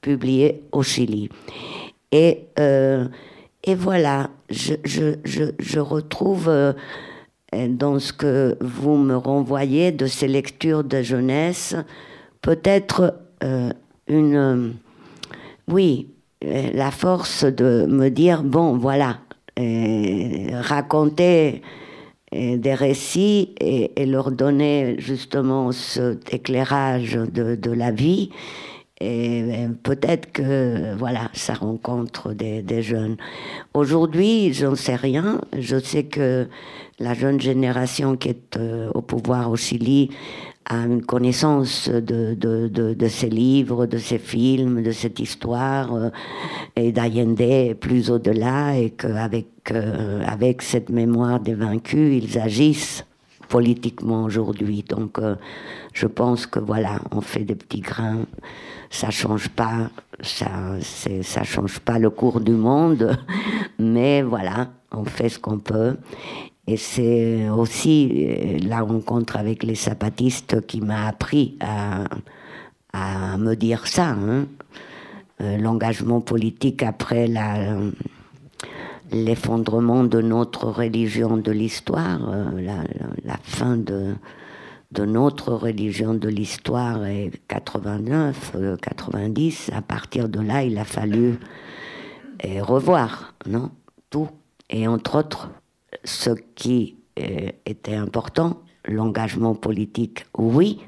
publié au Chili. Et, euh, et voilà, je, je, je, je retrouve... Euh, dans ce que vous me renvoyez de ces lectures de jeunesse, peut-être euh, une, euh, oui, euh, la force de me dire bon, voilà, raconter des récits et, leur donner justement cet éclairage de, la vie. Et peut-être que voilà, ça rencontre des, jeunes. Aujourd'hui, j'en sais rien. Je sais que la jeune génération qui est euh, au pouvoir au Chili a une connaissance de, de, de, ces livres, de ces films, de cette histoire, euh, et d'Allende plus au-delà, et qu'avec euh, avec cette mémoire des vaincus, ils agissent politiquement aujourd'hui. Donc je pense que voilà, on fait des petits grains, ça change pas, ça, ça change pas le cours du monde, mais voilà, on fait ce qu'on peut. Et c'est aussi euh, la rencontre avec les zapatistes qui m'a appris à, me dire ça. Hein. Euh, l'engagement politique après l'effondrement de notre religion de l'histoire, la, la, fin de, de notre religion de l'histoire est 89, 90. À partir de là, il a fallu revoir, non Tout. Et entre autres, ce qui était important, l'engagement politique, oui.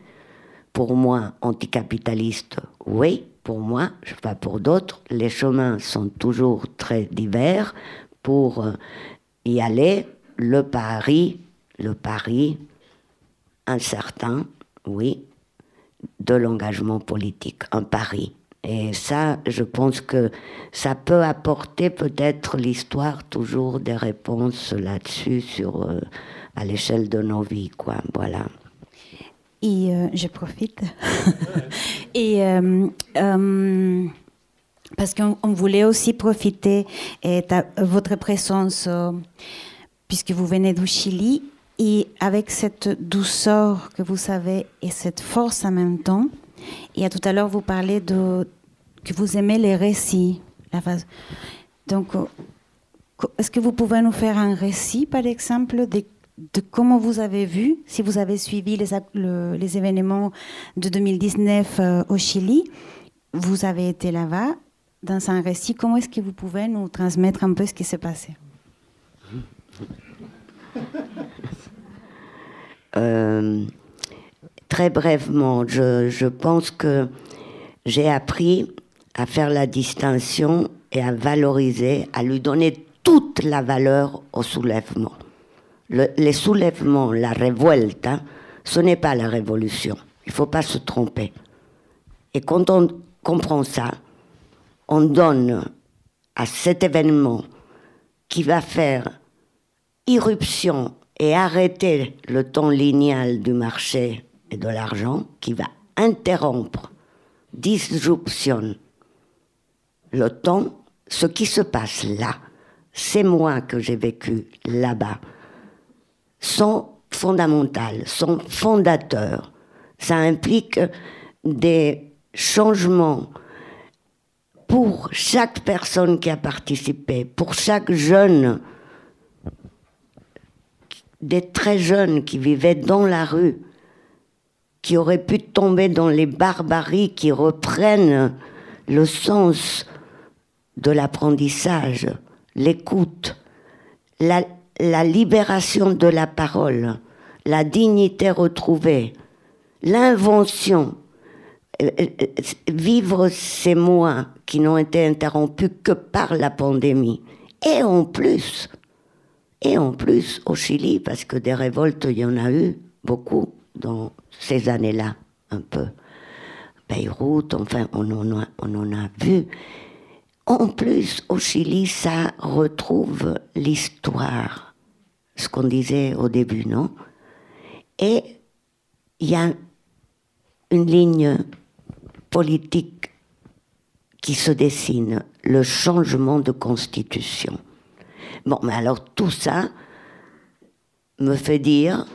Pour moi, anticapitaliste, oui. Pour moi, je pas pour d'autres, les chemins sont toujours très divers pour euh, y aller. Le pari, le pari incertain, oui, de l'engagement politique, un pari. Et ça, je pense que ça peut apporter peut-être l'histoire toujours des réponses là-dessus sur euh, à l'échelle de nos vies, quoi. Voilà. Et euh, je profite. et euh, parce qu'on voulait aussi profiter de votre présence, puisque vous venez du Chili, et avec cette douceur que vous savez et cette force en même temps. Et à tout à l'heure, vous parlez de que vous aimez les récits. Donc, est-ce que vous pouvez nous faire un récit, par exemple, de, comment vous avez vu, si vous avez suivi les, les événements de 2019 euh, au Chili, vous avez été là-bas, dans un récit, comment est-ce que vous pouvez nous transmettre un peu ce qui s'est passé? euh, Très brièvement, je, pense que j'ai appris à faire la distinction et à valoriser, à lui donner toute la valeur au soulèvement. Le, les soulèvements, la révolte, hein, ce n'est pas la révolution. Il ne faut pas se tromper. Et quand on comprend ça, on donne à cet événement qui va faire irruption et arrêter le temps linéal du marché et de l'argent, qui va interrompre, disruption le temps, ce qui se passe là, ces mois que j'ai vécu là-bas, sont fondamentales, sont fondateurs. Ça implique des changements pour chaque personne qui a participé, pour chaque jeune, des très jeunes qui vivaient dans la rue, qui auraient pu tomber dans les barbaries qui reprennent le sens de l'apprentissage, l'écoute, la, libération de la parole, la dignité retrouvée, l'invention, euh, euh, vivre ces mois qui n'ont été interrompus que par la pandémie. Et en plus, et en plus au Chili, parce que des révoltes, il y en a eu beaucoup dans ces années-là, un peu. Beyrouth, enfin, on en a vu. En plus, au Chili, ça retrouve l'histoire, ce qu'on disait au début, non? Et il y a une ligne politique qui se dessine, le changement de constitution. Bon, mais alors tout ça me fait dire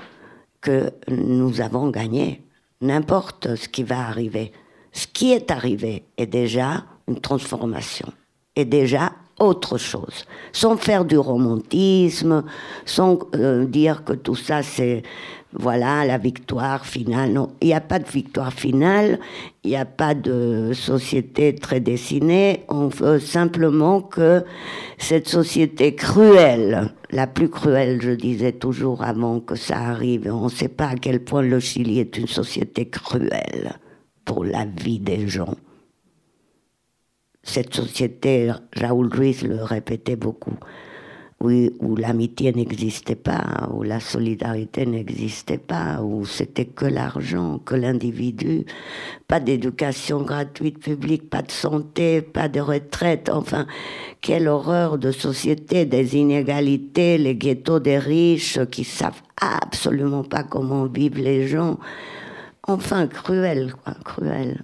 que nous avons gagné, n'importe ce qui va arriver. Ce qui est arrivé est déjà une transformation est déjà autre chose, sans faire du romantisme, sans euh, dire que tout ça c'est voilà la victoire finale. Non, il n'y a pas de victoire finale, il n'y a pas de société très dessinée. On veut simplement que cette société cruelle, la plus cruelle, je disais toujours avant que ça arrive, on ne sait pas à quel point le Chili est une société cruelle pour la vie des gens cette société, Raoul Ruiz le répétait beaucoup, où, l'amitié n'existait pas, où la solidarité n'existait pas, où c'était que l'argent, que l'individu, pas d'éducation gratuite publique, pas de santé, pas de retraite, enfin, quelle horreur de société, des inégalités, les ghettos des riches qui savent absolument pas comment vivent les gens. Enfin, cruel, quoi, cruel.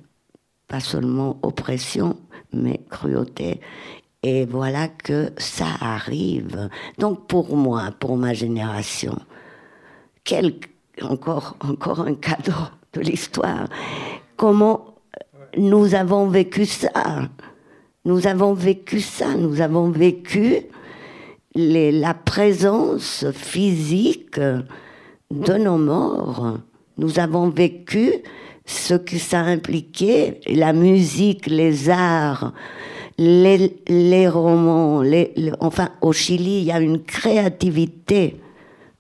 Pas seulement oppression, mais cruauté. Et voilà que ça arrive. Donc pour moi, pour ma génération, quel, encore, encore un cadeau de l'histoire. Comment nous avons vécu ça? Nous avons vécu ça, nous avons vécu la présence physique de nos morts. Nous avons vécu ce que ça impliquait, la musique, les arts, les, romans. enfin, au Chili, il y a une créativité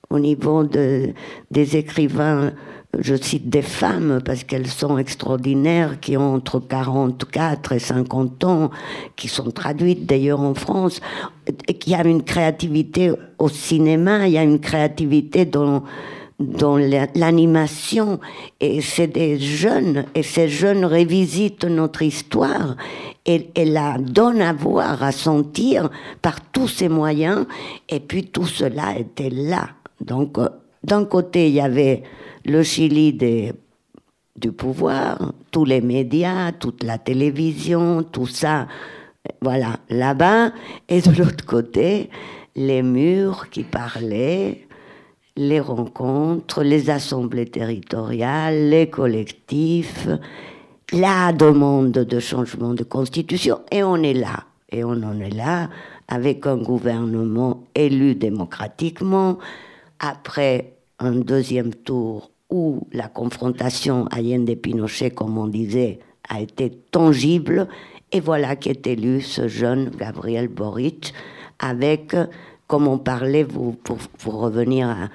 au niveau de, des écrivains je cite des femmes parce qu'elles sont extraordinaires, qui ont entre 44 et 50 ans, qui sont traduites d'ailleurs en France, et qui a une créativité au cinéma, il y a une créativité dans, dans l'animation, et c'est des jeunes, et ces jeunes révisitent notre histoire, et, et la donnent à voir, à sentir par tous ces moyens, et puis tout cela était là. Donc, euh, d'un côté, il y avait le Chili des, du pouvoir, tous les médias, toute la télévision, tout ça, voilà, là-bas, et de l'autre côté, les murs qui parlaient, les rencontres, les assemblées territoriales, les collectifs, la demande de changement de constitution, et on est là, et on en est là avec un gouvernement élu démocratiquement, après un deuxième tour où la confrontation Allende-Pinochet, comme on disait, a été tangible. Et voilà qu'est élu ce jeune Gabriel Boric avec, comme on parlait, vous, pour, revenir à,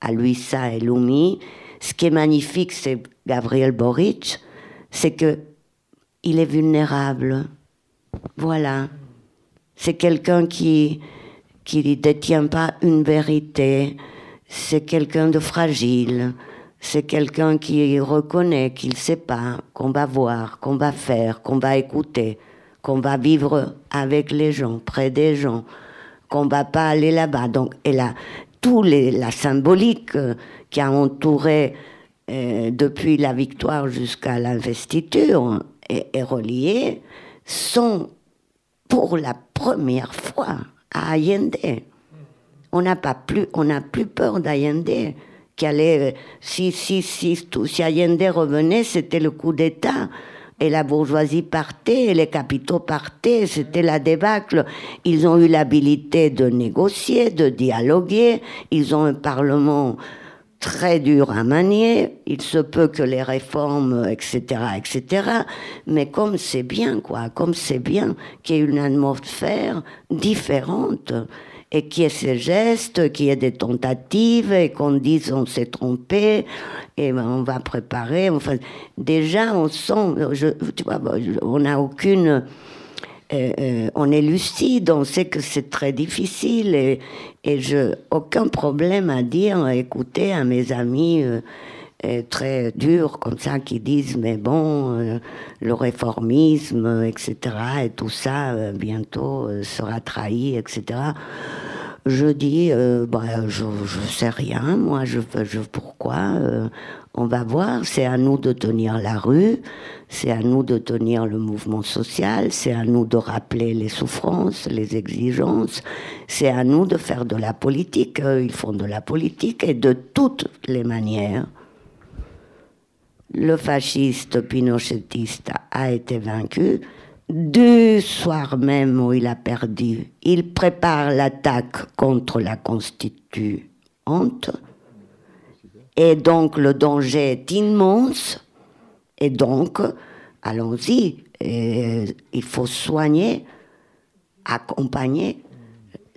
à Luisa et Lumi, ce qui est magnifique, c'est Gabriel Boric, c'est que il est vulnérable. Voilà. C'est quelqu'un qui qui ne détient pas une vérité. C'est quelqu'un de fragile c'est quelqu'un qui reconnaît qu'il ne sait pas, qu'on va voir, qu'on va faire, qu'on va écouter, qu'on va vivre avec les gens, près des gens, qu'on va pas aller là-bas. Donc, et là, tout les, la symbolique euh, qui a entouré euh, depuis la victoire jusqu'à l'investiture et, et reliée sont pour la première fois à Allende. On n'a pas plus, on n'a plus peur d'Allende allait, si, si, si, si Allende revenait, c'était le coup d'État. Et la bourgeoisie partait, et les capitaux partaient, c'était la débâcle. Ils ont eu l'habilité de négocier, de dialoguer, ils ont un parlement très dur à manier, il se peut que les réformes, etc., etc., mais comme c'est bien, quoi, comme c'est bien qu'il y ait une atmosphère différente et qu'il y ait ces gestes, qu'il y ait des tentatives et qu'on dise on s'est trompé et ben, on va préparer. Enfin, déjà, on sent, tu vois, on n'a aucune. Euh, euh, on est lucide, on sait que c'est très difficile et, et je aucun problème à dire, écouter à mes amis. Euh, très durs comme ça qui disent mais bon le réformisme etc et tout ça bientôt sera trahi etc je dis, euh, bah, je ne sais rien, moi, je, je pourquoi euh, On va voir, c'est à nous de tenir la rue, c'est à nous de tenir le mouvement social, c'est à nous de rappeler les souffrances, les exigences, c'est à nous de faire de la politique. ils font de la politique et de toutes les manières. Le fasciste pinochetiste a été vaincu, du soir même où il a perdu, il prépare l'attaque contre la constituante. Et donc le danger est immense. Et donc, allons-y, il faut soigner, accompagner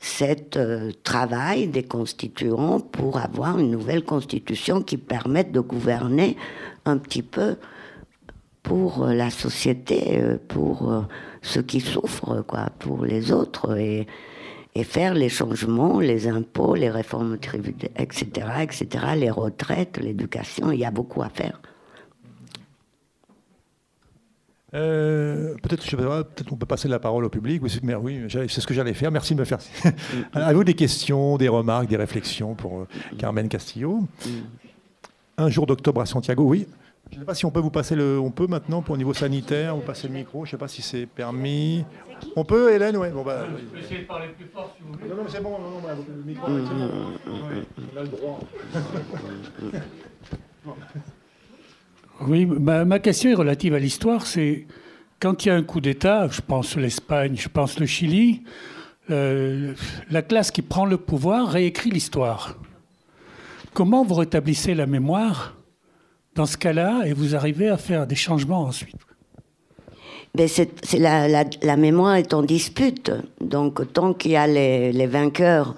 ce euh, travail des constituants pour avoir une nouvelle constitution qui permette de gouverner un petit peu pour euh, la société, euh, pour euh, ceux qui souffrent, quoi, pour les autres, et, et faire les changements, les impôts, les réformes tributaires, etc., etc., les retraites, l'éducation, il y a beaucoup à faire. peut-être, peut-être on peut passer la parole au public. Oui, c'est ce que j'allais faire. Merci de me faire. à vous des questions, des remarques, des réflexions pour Carmen Castillo. Mm. Un jour d'octobre à Santiago, oui. Je ne sais pas si on peut vous passer le. On peut maintenant, pour au niveau sanitaire, vous passer le micro. Je ne sais pas si c'est permis. On peut, Hélène Oui. Bon, bah, je peux essayer de parler plus fort si vous voulez. Non, non, c'est bon. Non, non, bah, le micro, c'est bon. On a le droit. oui, ma question est relative à l'histoire. C'est quand il y a un coup d'État, je pense l'Espagne, je pense le Chili, la classe qui prend le pouvoir réécrit l'histoire. Comment vous rétablissez la mémoire dans ce cas-là et vous arrivez à faire des changements ensuite ben c'est, la, mémoire est en dispute. Donc tant qu'il y a les, vainqueurs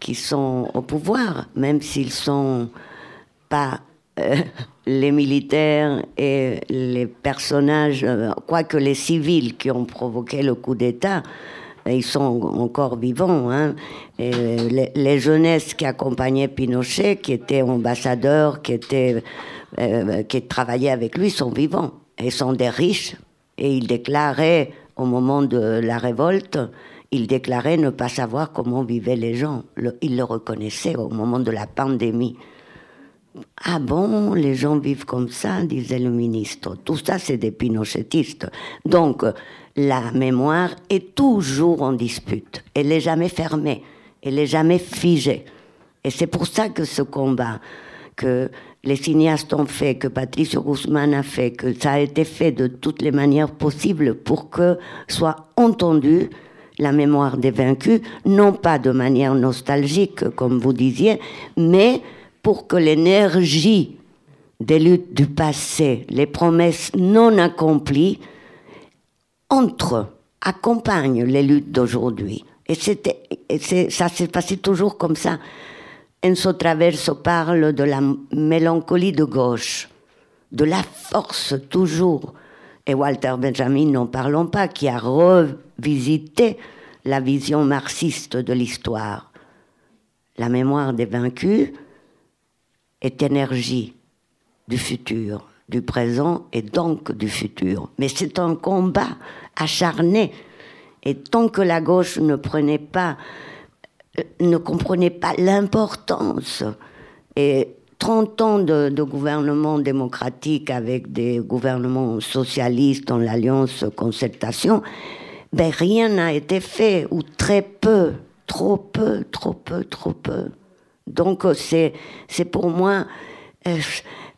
qui sont au pouvoir, même s'ils sont pas euh, les militaires et les personnages, euh, quoique les civils qui ont provoqué le coup d'État, ils sont encore vivants. Hein. les, jeunesses qui accompagnaient Pinochet, qui étaient ambassadeurs, qui, étaient, euh, qui travaillaient avec lui, sont vivants. Et sont des riches. Et ils déclaraient, au moment de la révolte, ils déclaraient ne pas savoir comment vivaient les gens. ils le reconnaissaient au moment de la pandémie. Ah bon, les gens vivent comme ça, disait le ministre. Tout ça, c'est des pinochetistes. Donc, la mémoire est toujours en dispute. Elle n'est jamais fermée. Elle n'est jamais figée. Et c'est pour ça que ce combat, que les cinéastes ont fait, que Patricio Guzman a fait, que ça a été fait de toutes les manières possibles pour que soit entendue la mémoire des vaincus, non pas de manière nostalgique, comme vous disiez, mais pour que l'énergie des luttes du passé, les promesses non accomplies, entre, accompagnent les luttes d'aujourd'hui. Et, et ça s'est passé toujours comme ça. Enzo Traverso parle de la mélancolie de gauche, de la force toujours. Et Walter Benjamin, n'en parlons pas, qui a revisité la vision marxiste de l'histoire. La mémoire des vaincus, est énergie du futur, du présent et donc du futur. Mais c'est un combat acharné. Et tant que la gauche ne prenait pas, euh, ne comprenait pas l'importance et 30 ans de, de, gouvernement démocratique avec des gouvernements socialistes dans l'alliance concertation, ben rien n'a été fait, ou très peu, trop peu, trop peu, trop peu. Donc c'est, c'est pour moi euh,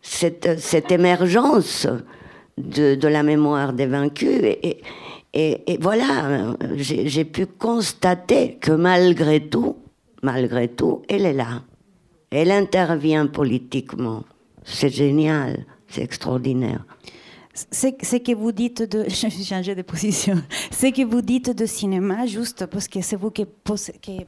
cette, cette, émergence de, de, la mémoire des vaincus. Et, et, voilà, j'ai, j'ai pu constater que malgré tout, malgré tout, elle est là. Elle intervient politiquement. C'est génial, c'est extraordinaire. C'est ce que vous dites de. De position. Ce que vous dites de cinéma, juste parce que c'est vous qui, qui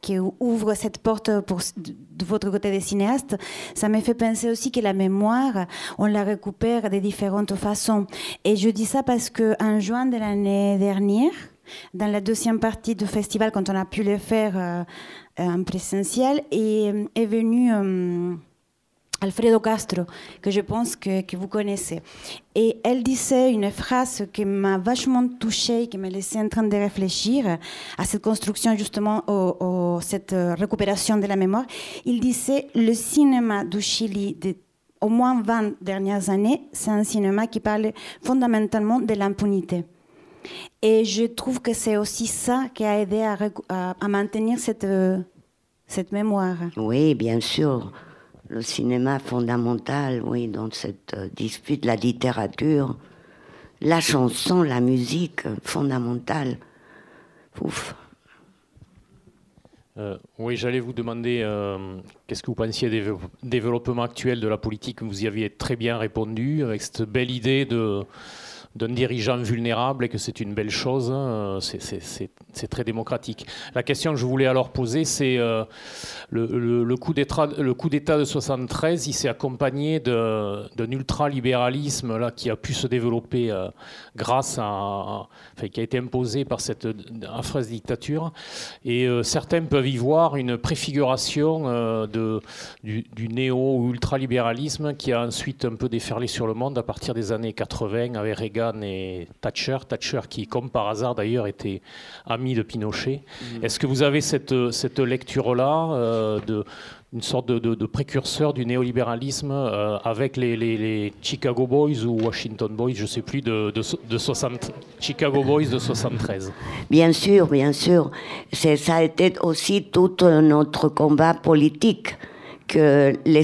qui ouvre cette porte de votre côté des cinéastes, ça me fait penser aussi que la mémoire, on la récupère de différentes façons. Et je dis ça parce qu'en juin de l'année dernière, dans la deuxième partie du festival, quand on a pu le faire euh, en présentiel, est, est venu... Euh, Alfredo Castro, que je pense que, vous connaissez. Et elle disait une phrase qui m'a vachement touchée, qui m'a laissé en train de réfléchir à cette construction, justement, au, cette récupération de la mémoire. Il disait Le cinéma du Chili, au moins 20 dernières années, c'est un cinéma qui parle fondamentalement de l'impunité. Et je trouve que c'est aussi ça qui a aidé à, à, maintenir cette, cette mémoire. Oui, bien sûr le cinéma fondamental, oui, dans cette euh, dispute, la littérature, la chanson, la musique fondamentale. Ouf. Euh, oui, j'allais vous demander euh, qu'est-ce que vous pensiez des développements actuels de la politique? Vous y aviez très bien répondu avec cette belle idée de d'un dirigeant vulnérable et que c'est une belle chose. Hein, c'est très démocratique. La question que je voulais alors poser, c'est euh, le, le, coup d'État de 73, il s'est accompagné d'un ultralibéralisme là, qui a pu se développer euh, grâce à, qui a été imposé par cette affreuse dictature. Et euh, certains peuvent y voir une préfiguration de, du, du néo-ultralibéralisme qui a ensuite un peu déferlé sur le monde à partir des années 80 avec Reagan et Thatcher. Thatcher qui, comme par hasard d'ailleurs, était ami de Pinochet. Mm. Est-ce que vous avez cette, cette lecture-là euh, de une sorte de, précurseur du néolibéralisme euh, avec les, les, Chicago Boys ou Washington Boys, je ne sais plus, de, de, 60, Chicago Boys de 73. Bien sûr, bien sûr. Ça a été aussi tout notre combat politique, que les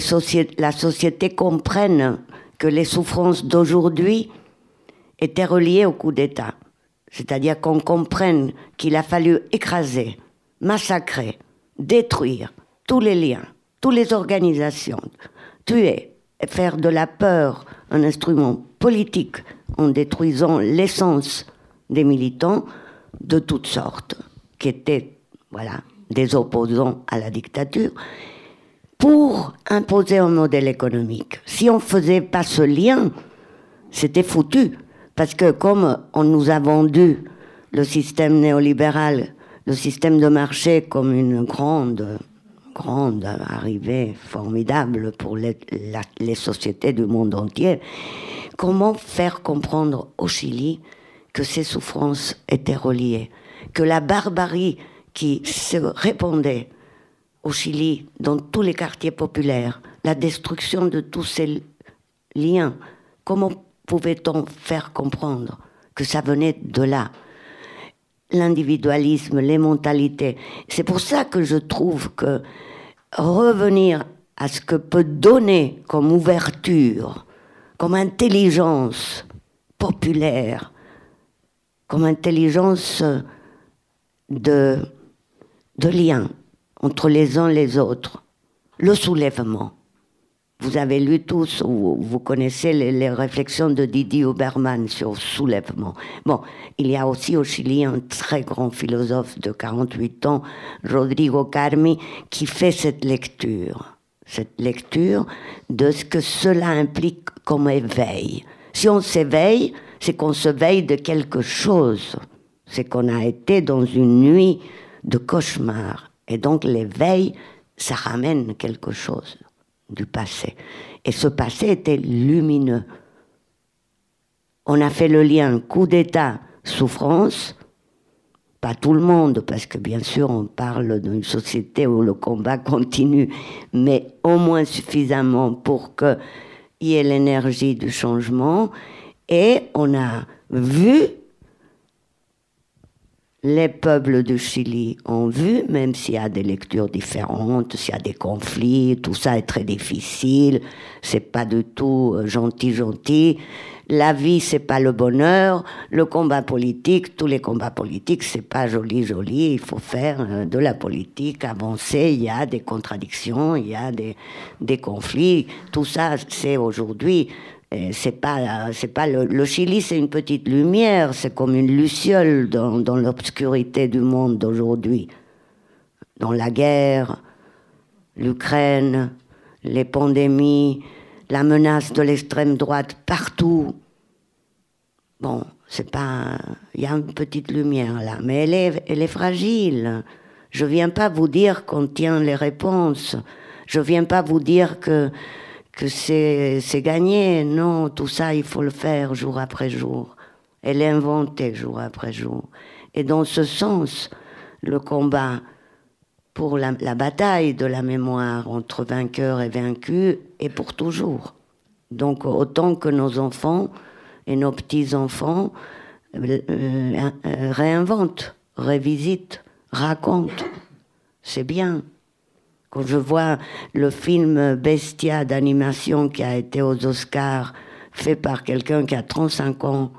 la société comprenne que les souffrances d'aujourd'hui était relié au coup d'État. C'est-à-dire qu'on comprenne qu'il a fallu écraser, massacrer, détruire tous les liens, toutes les organisations, tuer et faire de la peur un instrument politique en détruisant l'essence des militants de toutes sortes, qui étaient voilà, des opposants à la dictature, pour imposer un modèle économique. Si on ne faisait pas ce lien, c'était foutu. Parce que comme on nous a vendu le système néolibéral, le système de marché comme une grande, grande arrivée formidable pour les, sociétés du monde entier, comment faire comprendre au Chili que ces souffrances étaient reliées, que la barbarie qui se répandait au Chili, dans tous les quartiers populaires, la destruction de tous ces liens, comment pouvait-on faire comprendre que ça venait de là? L'individualisme, les mentalités. C'est pour ça que je trouve que revenir à ce que peut donner comme ouverture, comme intelligence populaire, comme intelligence de, de lien entre les uns et les autres. Le soulèvement. Vous avez lu tous, ou vous connaissez les, réflexions de Didier Obermann sur le soulèvement. Bon, il y a aussi au Chili un très grand philosophe de 48 ans, Rodrigo Carmi, qui fait cette lecture. Cette lecture de ce que cela implique comme éveil. Si on s'éveille, c'est qu'on se veille de quelque chose. C'est qu'on a été dans une nuit de cauchemar. Et donc l'éveil, ça ramène quelque chose du passé. Et ce passé était lumineux. On a fait le lien coup d'État, souffrance, pas tout le monde, parce que bien sûr on parle d'une société où le combat continue, mais au moins suffisamment pour qu'il y ait l'énergie du changement. Et on a vu les peuples du Chili ont vu, même s'il y a des lectures différentes, s'il y a des conflits, tout ça est très difficile, c'est pas du tout euh, gentil, gentil. La vie, c'est pas le bonheur. Le combat politique, tous les combats politiques, c'est pas joli, joli. Il faut faire euh, de la politique, avancer. Il y a des contradictions, il y a des, des conflits. Tout ça, c'est aujourd'hui c'est pas, c'est pas le, Chili, c'est une petite lumière, c'est comme une luciole dans, dans l'obscurité du monde d'aujourd'hui. Dans la guerre, l'Ukraine, les pandémies, la menace de l'extrême droite partout. Bon, c'est pas, il y a une petite lumière là, mais elle est, elle est fragile. Je viens pas vous dire qu'on tient les réponses. Je viens pas vous dire que que c'est gagné. Non, tout ça, il faut le faire jour après jour. Elle est inventée jour après jour. Et dans ce sens, le combat pour la, bataille de la mémoire entre vainqueurs et vaincus est pour toujours. Donc autant que nos enfants et nos petits-enfants euh, euh, réinventent, révisitent, racontent. C'est bien. Quand je vois le film Bestia d'animation qui a été aux Oscars, fait par quelqu'un qui a 35 ans,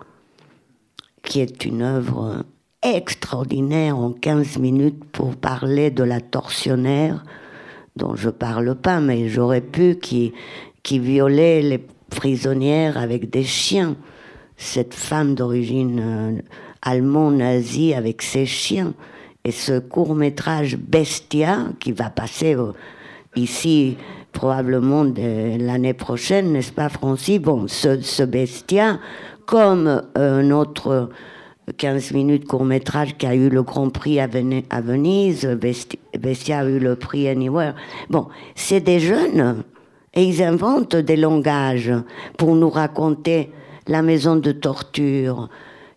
qui est une œuvre extraordinaire en 15 minutes pour parler de la tortionnaire, dont je parle pas, mais j'aurais pu, qui, qui violait les prisonnières avec des chiens. Cette femme d'origine euh, allemande nazie avec ses chiens. Et ce court métrage Bestia, qui va passer ici probablement l'année prochaine, n'est-ce pas Francis? Bon, ce, Bestia, comme un autre 15 minutes court métrage qui a eu le Grand Prix à, Venise, Bestia, a eu le prix Anywhere. Bon, c'est des jeunes et ils inventent des langages pour nous raconter la maison de torture.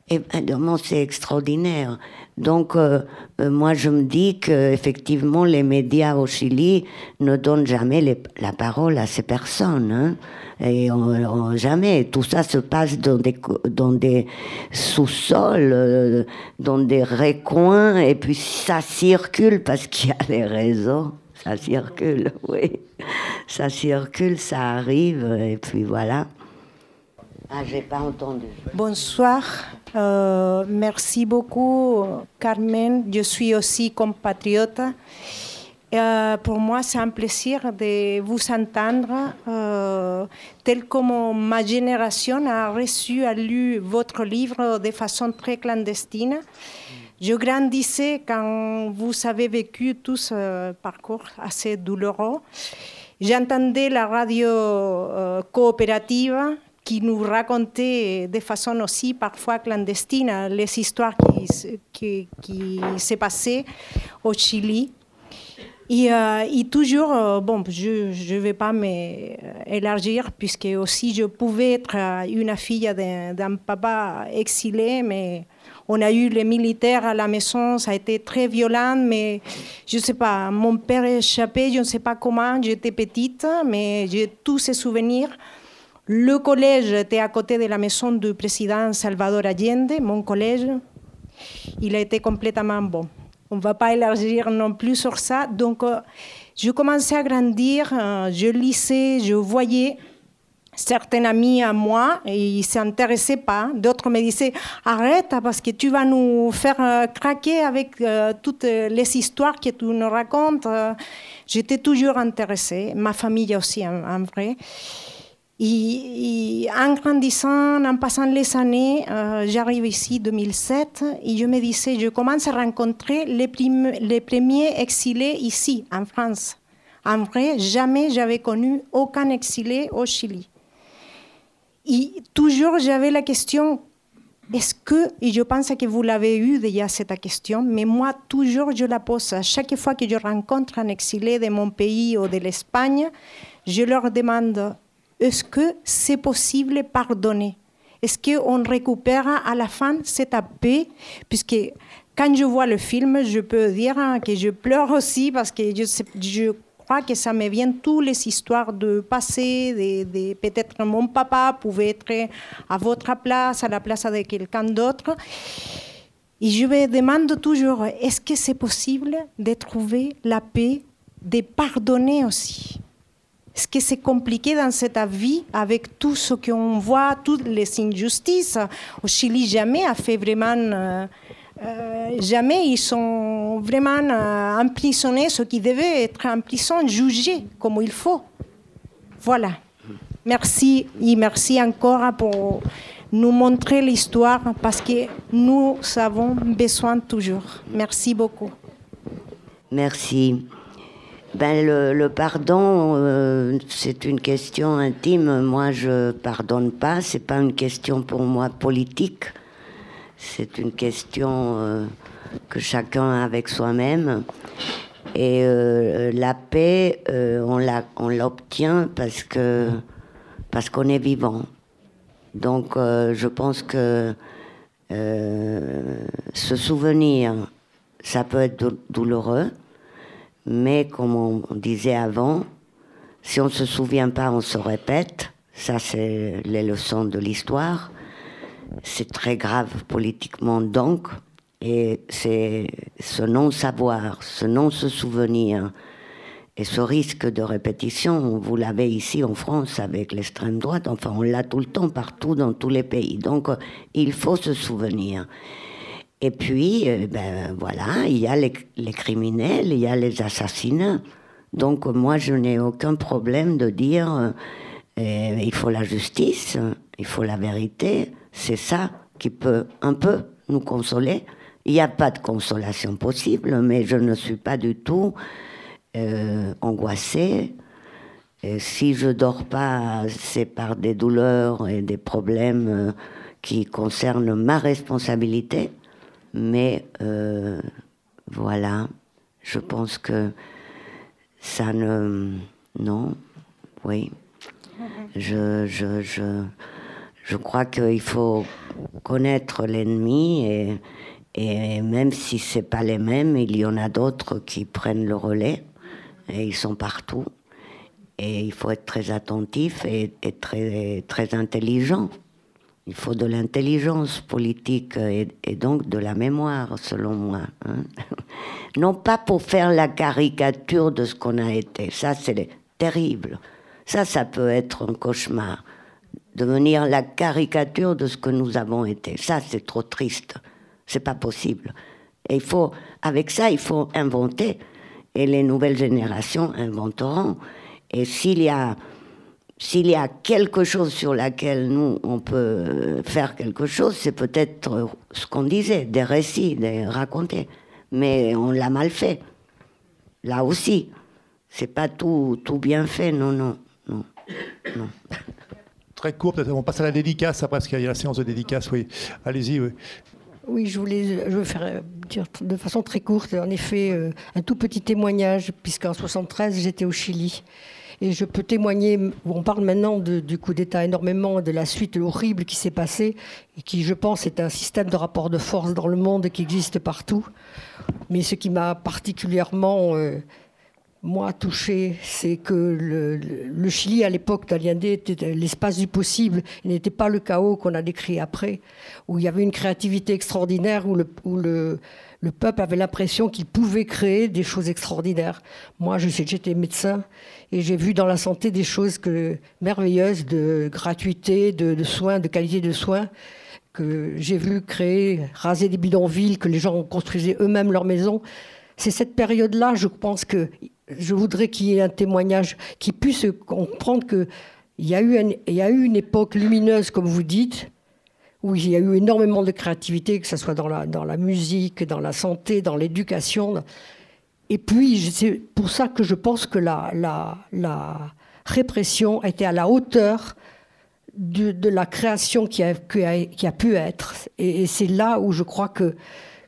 Et vraiment, c'est extraordinaire. Donc, euh, euh, moi, je me dis qu'effectivement, les médias au Chili ne donnent jamais la parole à ces personnes. Hein. et on, jamais. Tout ça se passe dans des, dans des sous-sols, euh, dans des recoins, et puis ça circule parce qu'il y a les réseaux. Ça circule, oui. Ça circule, ça arrive, et puis voilà. Ah, j'ai pas entendu. Bonsoir. Euh, merci beaucoup, Carmen. Je suis aussi compatriote. Euh, pour moi, c'est un plaisir de vous entendre, euh, tel comme ma génération a reçu, a lu votre livre de façon très clandestine. Je grandissais quand vous avez vécu tout ce parcours assez douloureux. J'entendais la radio coopérative qui nous racontait de façon aussi parfois clandestine les histoires qui, qui, qui s'est passées au Chili. Et, euh, toujours, euh, bon, je ne vais pas m'élargir puisque aussi je pouvais être une fille d'un papa exilé, mais on a eu les militaires à la maison, ça a été très violent, mais je ne sais pas, mon père échappé, je ne sais pas comment, j'étais petite, mais j'ai tous ces souvenirs. Le collège était à côté de la maison du président Salvador Allende, mon collège. Il a été complètement bon. On ne va pas élargir non plus sur ça. Donc, euh, je commençais à grandir, euh, je lisais, je voyais certains amis à moi et ils ne s'intéressaient pas. D'autres me disaient arrête parce que tu vas nous faire euh, craquer avec toutes les histoires que tu nous racontes. J'étais toujours intéressée, ma famille aussi en vrai. Et, en grandissant, en passant les années, euh, j'arrive ici 2007 et je me disais, je commence à rencontrer les, premiers exilés ici, en France. En vrai, jamais j'avais connu aucun exilé au Chili. Et toujours j'avais la question, est-ce que, et je pense que vous l'avez eu déjà cette question, mais moi toujours je la pose à chaque fois que je rencontre un exilé de mon pays ou de l'Espagne, je leur demande est-ce que c'est possible pardonner. Est-ce qu'on récupère à la fin cette paix Puisque quand je vois le film, je peux dire que je pleure aussi parce que je, je crois que ça me vient toutes les histoires de passé, de, peut-être mon papa pouvait être à votre place, à la place de quelqu'un d'autre. Et je me demande toujours, est-ce que c'est possible de trouver la paix, de pardonner aussi? Est-ce que c'est compliqué dans cette vie avec tout ce qu'on voit, toutes les injustices? Au Chili, jamais. Euh, euh, jamais ils sont vraiment euh, emprisonnés, ceux qui devaient être en prison, jugés comme il faut. Voilà. Merci et merci encore pour nous montrer l'histoire parce que nous avons besoin toujours. Merci beaucoup. Merci. Ben le, pardon, euh, c'est une question intime. Moi, je pardonne pas. C'est pas une question pour moi politique. C'est une question euh, que chacun a avec soi-même. Et euh, la paix, on on l'obtient parce que parce qu'on est vivant. Donc, je pense que ce souvenir, ça peut être douloureux mais comme on disait avant, si on ne se souvient pas, on se répète. Ça, c'est les leçons de l'histoire. C'est très grave politiquement donc. Et c'est ce non-savoir, ce non-se souvenir et ce risque de répétition, vous l'avez ici en France avec l'extrême droite, enfin on l'a tout le temps partout dans tous les pays. Donc il faut se souvenir. Et puis, euh, ben voilà, il y a les, criminels, il y a les assassinats. Donc moi, je n'ai aucun problème de dire euh, euh, il faut la justice, il faut la vérité. C'est ça qui peut un peu nous consoler. Il n'y a pas de consolation possible, mais je ne suis pas du tout angoissée. Et si je dors pas, c'est par des douleurs et des problèmes qui concernent ma responsabilité. Mais euh, voilà, je pense que ça ne... Non, oui. Je, je, je, je crois qu'il faut connaître l'ennemi et, même si c'est pas les mêmes, il y en a d'autres qui prennent le relais et ils sont partout. Et il faut être très attentif et, et très, très intelligent. Il faut de l'intelligence politique et, donc de la mémoire, selon moi. Hein. non pas pour faire la caricature de ce qu'on a été. Ça, c'est terrible. Ça, ça peut être un cauchemar. devenir la caricature de ce que nous avons été. Ça, c'est trop triste. C'est pas possible. Et il faut, avec ça, il faut inventer. Et les nouvelles générations inventeront. Et s'il y a, s'il y a quelque chose sur laquelle nous, on peut faire quelque chose, c'est peut-être ce qu'on disait, des récits, des raconter. Mais on l'a mal fait. Là aussi. C'est pas tout, tout bien fait, non, non, non. non. Très court, on passe à la dédicace après, parce qu'il y a la séance de dédicace, oui. Allez-y, oui. Oui, je voulais je veux faire euh, dire de façon très courte, en effet, euh, un tout petit témoignage, puisqu'en 73, j'étais au Chili. Et je peux témoigner, on parle maintenant du coup d'État énormément, de la suite horrible qui s'est passée, et qui, je pense, est un système de rapport de force dans le monde qui existe partout. Mais ce qui m'a particulièrement euh, moi touché, c'est que le, Chili, à l'époque d'Allende, était l'espace du possible. Il n'était pas le chaos qu'on a décrit après, où il y avait une créativité extraordinaire, où le, où le, le peuple avait l'impression qu'il pouvait créer des choses extraordinaires. Moi, je sais, j'étais médecin et j'ai vu dans la santé des choses merveilleuses de gratuité, de, soins, de qualité de soins que j'ai vu créer, raser des bidonvilles, que les gens construisaient eux-mêmes leurs maisons. C'est cette période-là, je pense que je voudrais qu'il y ait un témoignage qui puisse comprendre qu'il y, a eu une époque lumineuse, comme vous dites, où il y a eu énormément de créativité, que ce soit dans la musique, dans la santé, dans l'éducation. Et puis, c'est pour ça que je pense que la, la, la répression était à la hauteur de, de la création qui a, qui a, pu être. Et, c'est là où je crois que,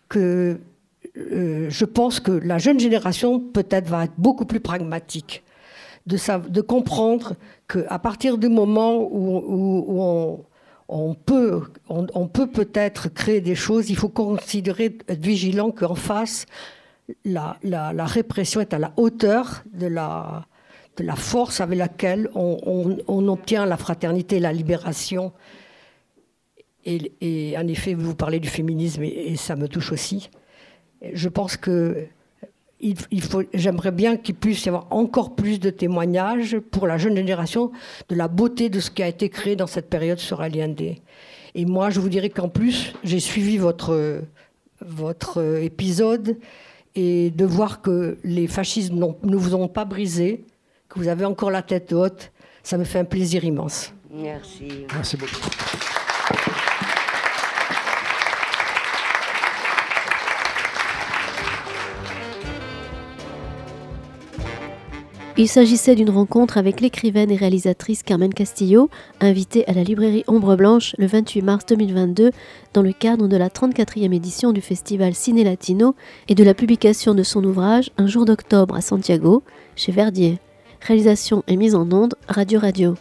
que euh, je pense que la jeune génération peut-être va être beaucoup plus pragmatique, de, de comprendre qu'à partir du moment où, on, peut, on, peut peut-être créer des choses, il faut considérer, être vigilant qu'en face, la, répression est à la hauteur de la, force avec laquelle on, obtient la fraternité la libération. Et, en effet, vous parlez du féminisme et ça me touche aussi je pense que j'aimerais bien qu'il puisse y avoir encore plus de témoignages pour la jeune génération de la beauté de ce qui a été créé dans cette période sur Allende. Et moi, je vous dirais qu'en plus, j'ai suivi votre, votre épisode et de voir que les fascistes ne vous ont pas brisé, que vous avez encore la tête haute, ça me fait un plaisir immense. Merci. Merci beaucoup. Il s'agissait d'une rencontre avec l'écrivaine et réalisatrice Carmen Castillo, invitée à la librairie Ombre Blanche le 28 mars 2022 dans le cadre de la 34e édition du festival Ciné Latino et de la publication de son ouvrage Un jour d'octobre à Santiago, chez Verdier. Réalisation et mise en onde Radio Radio.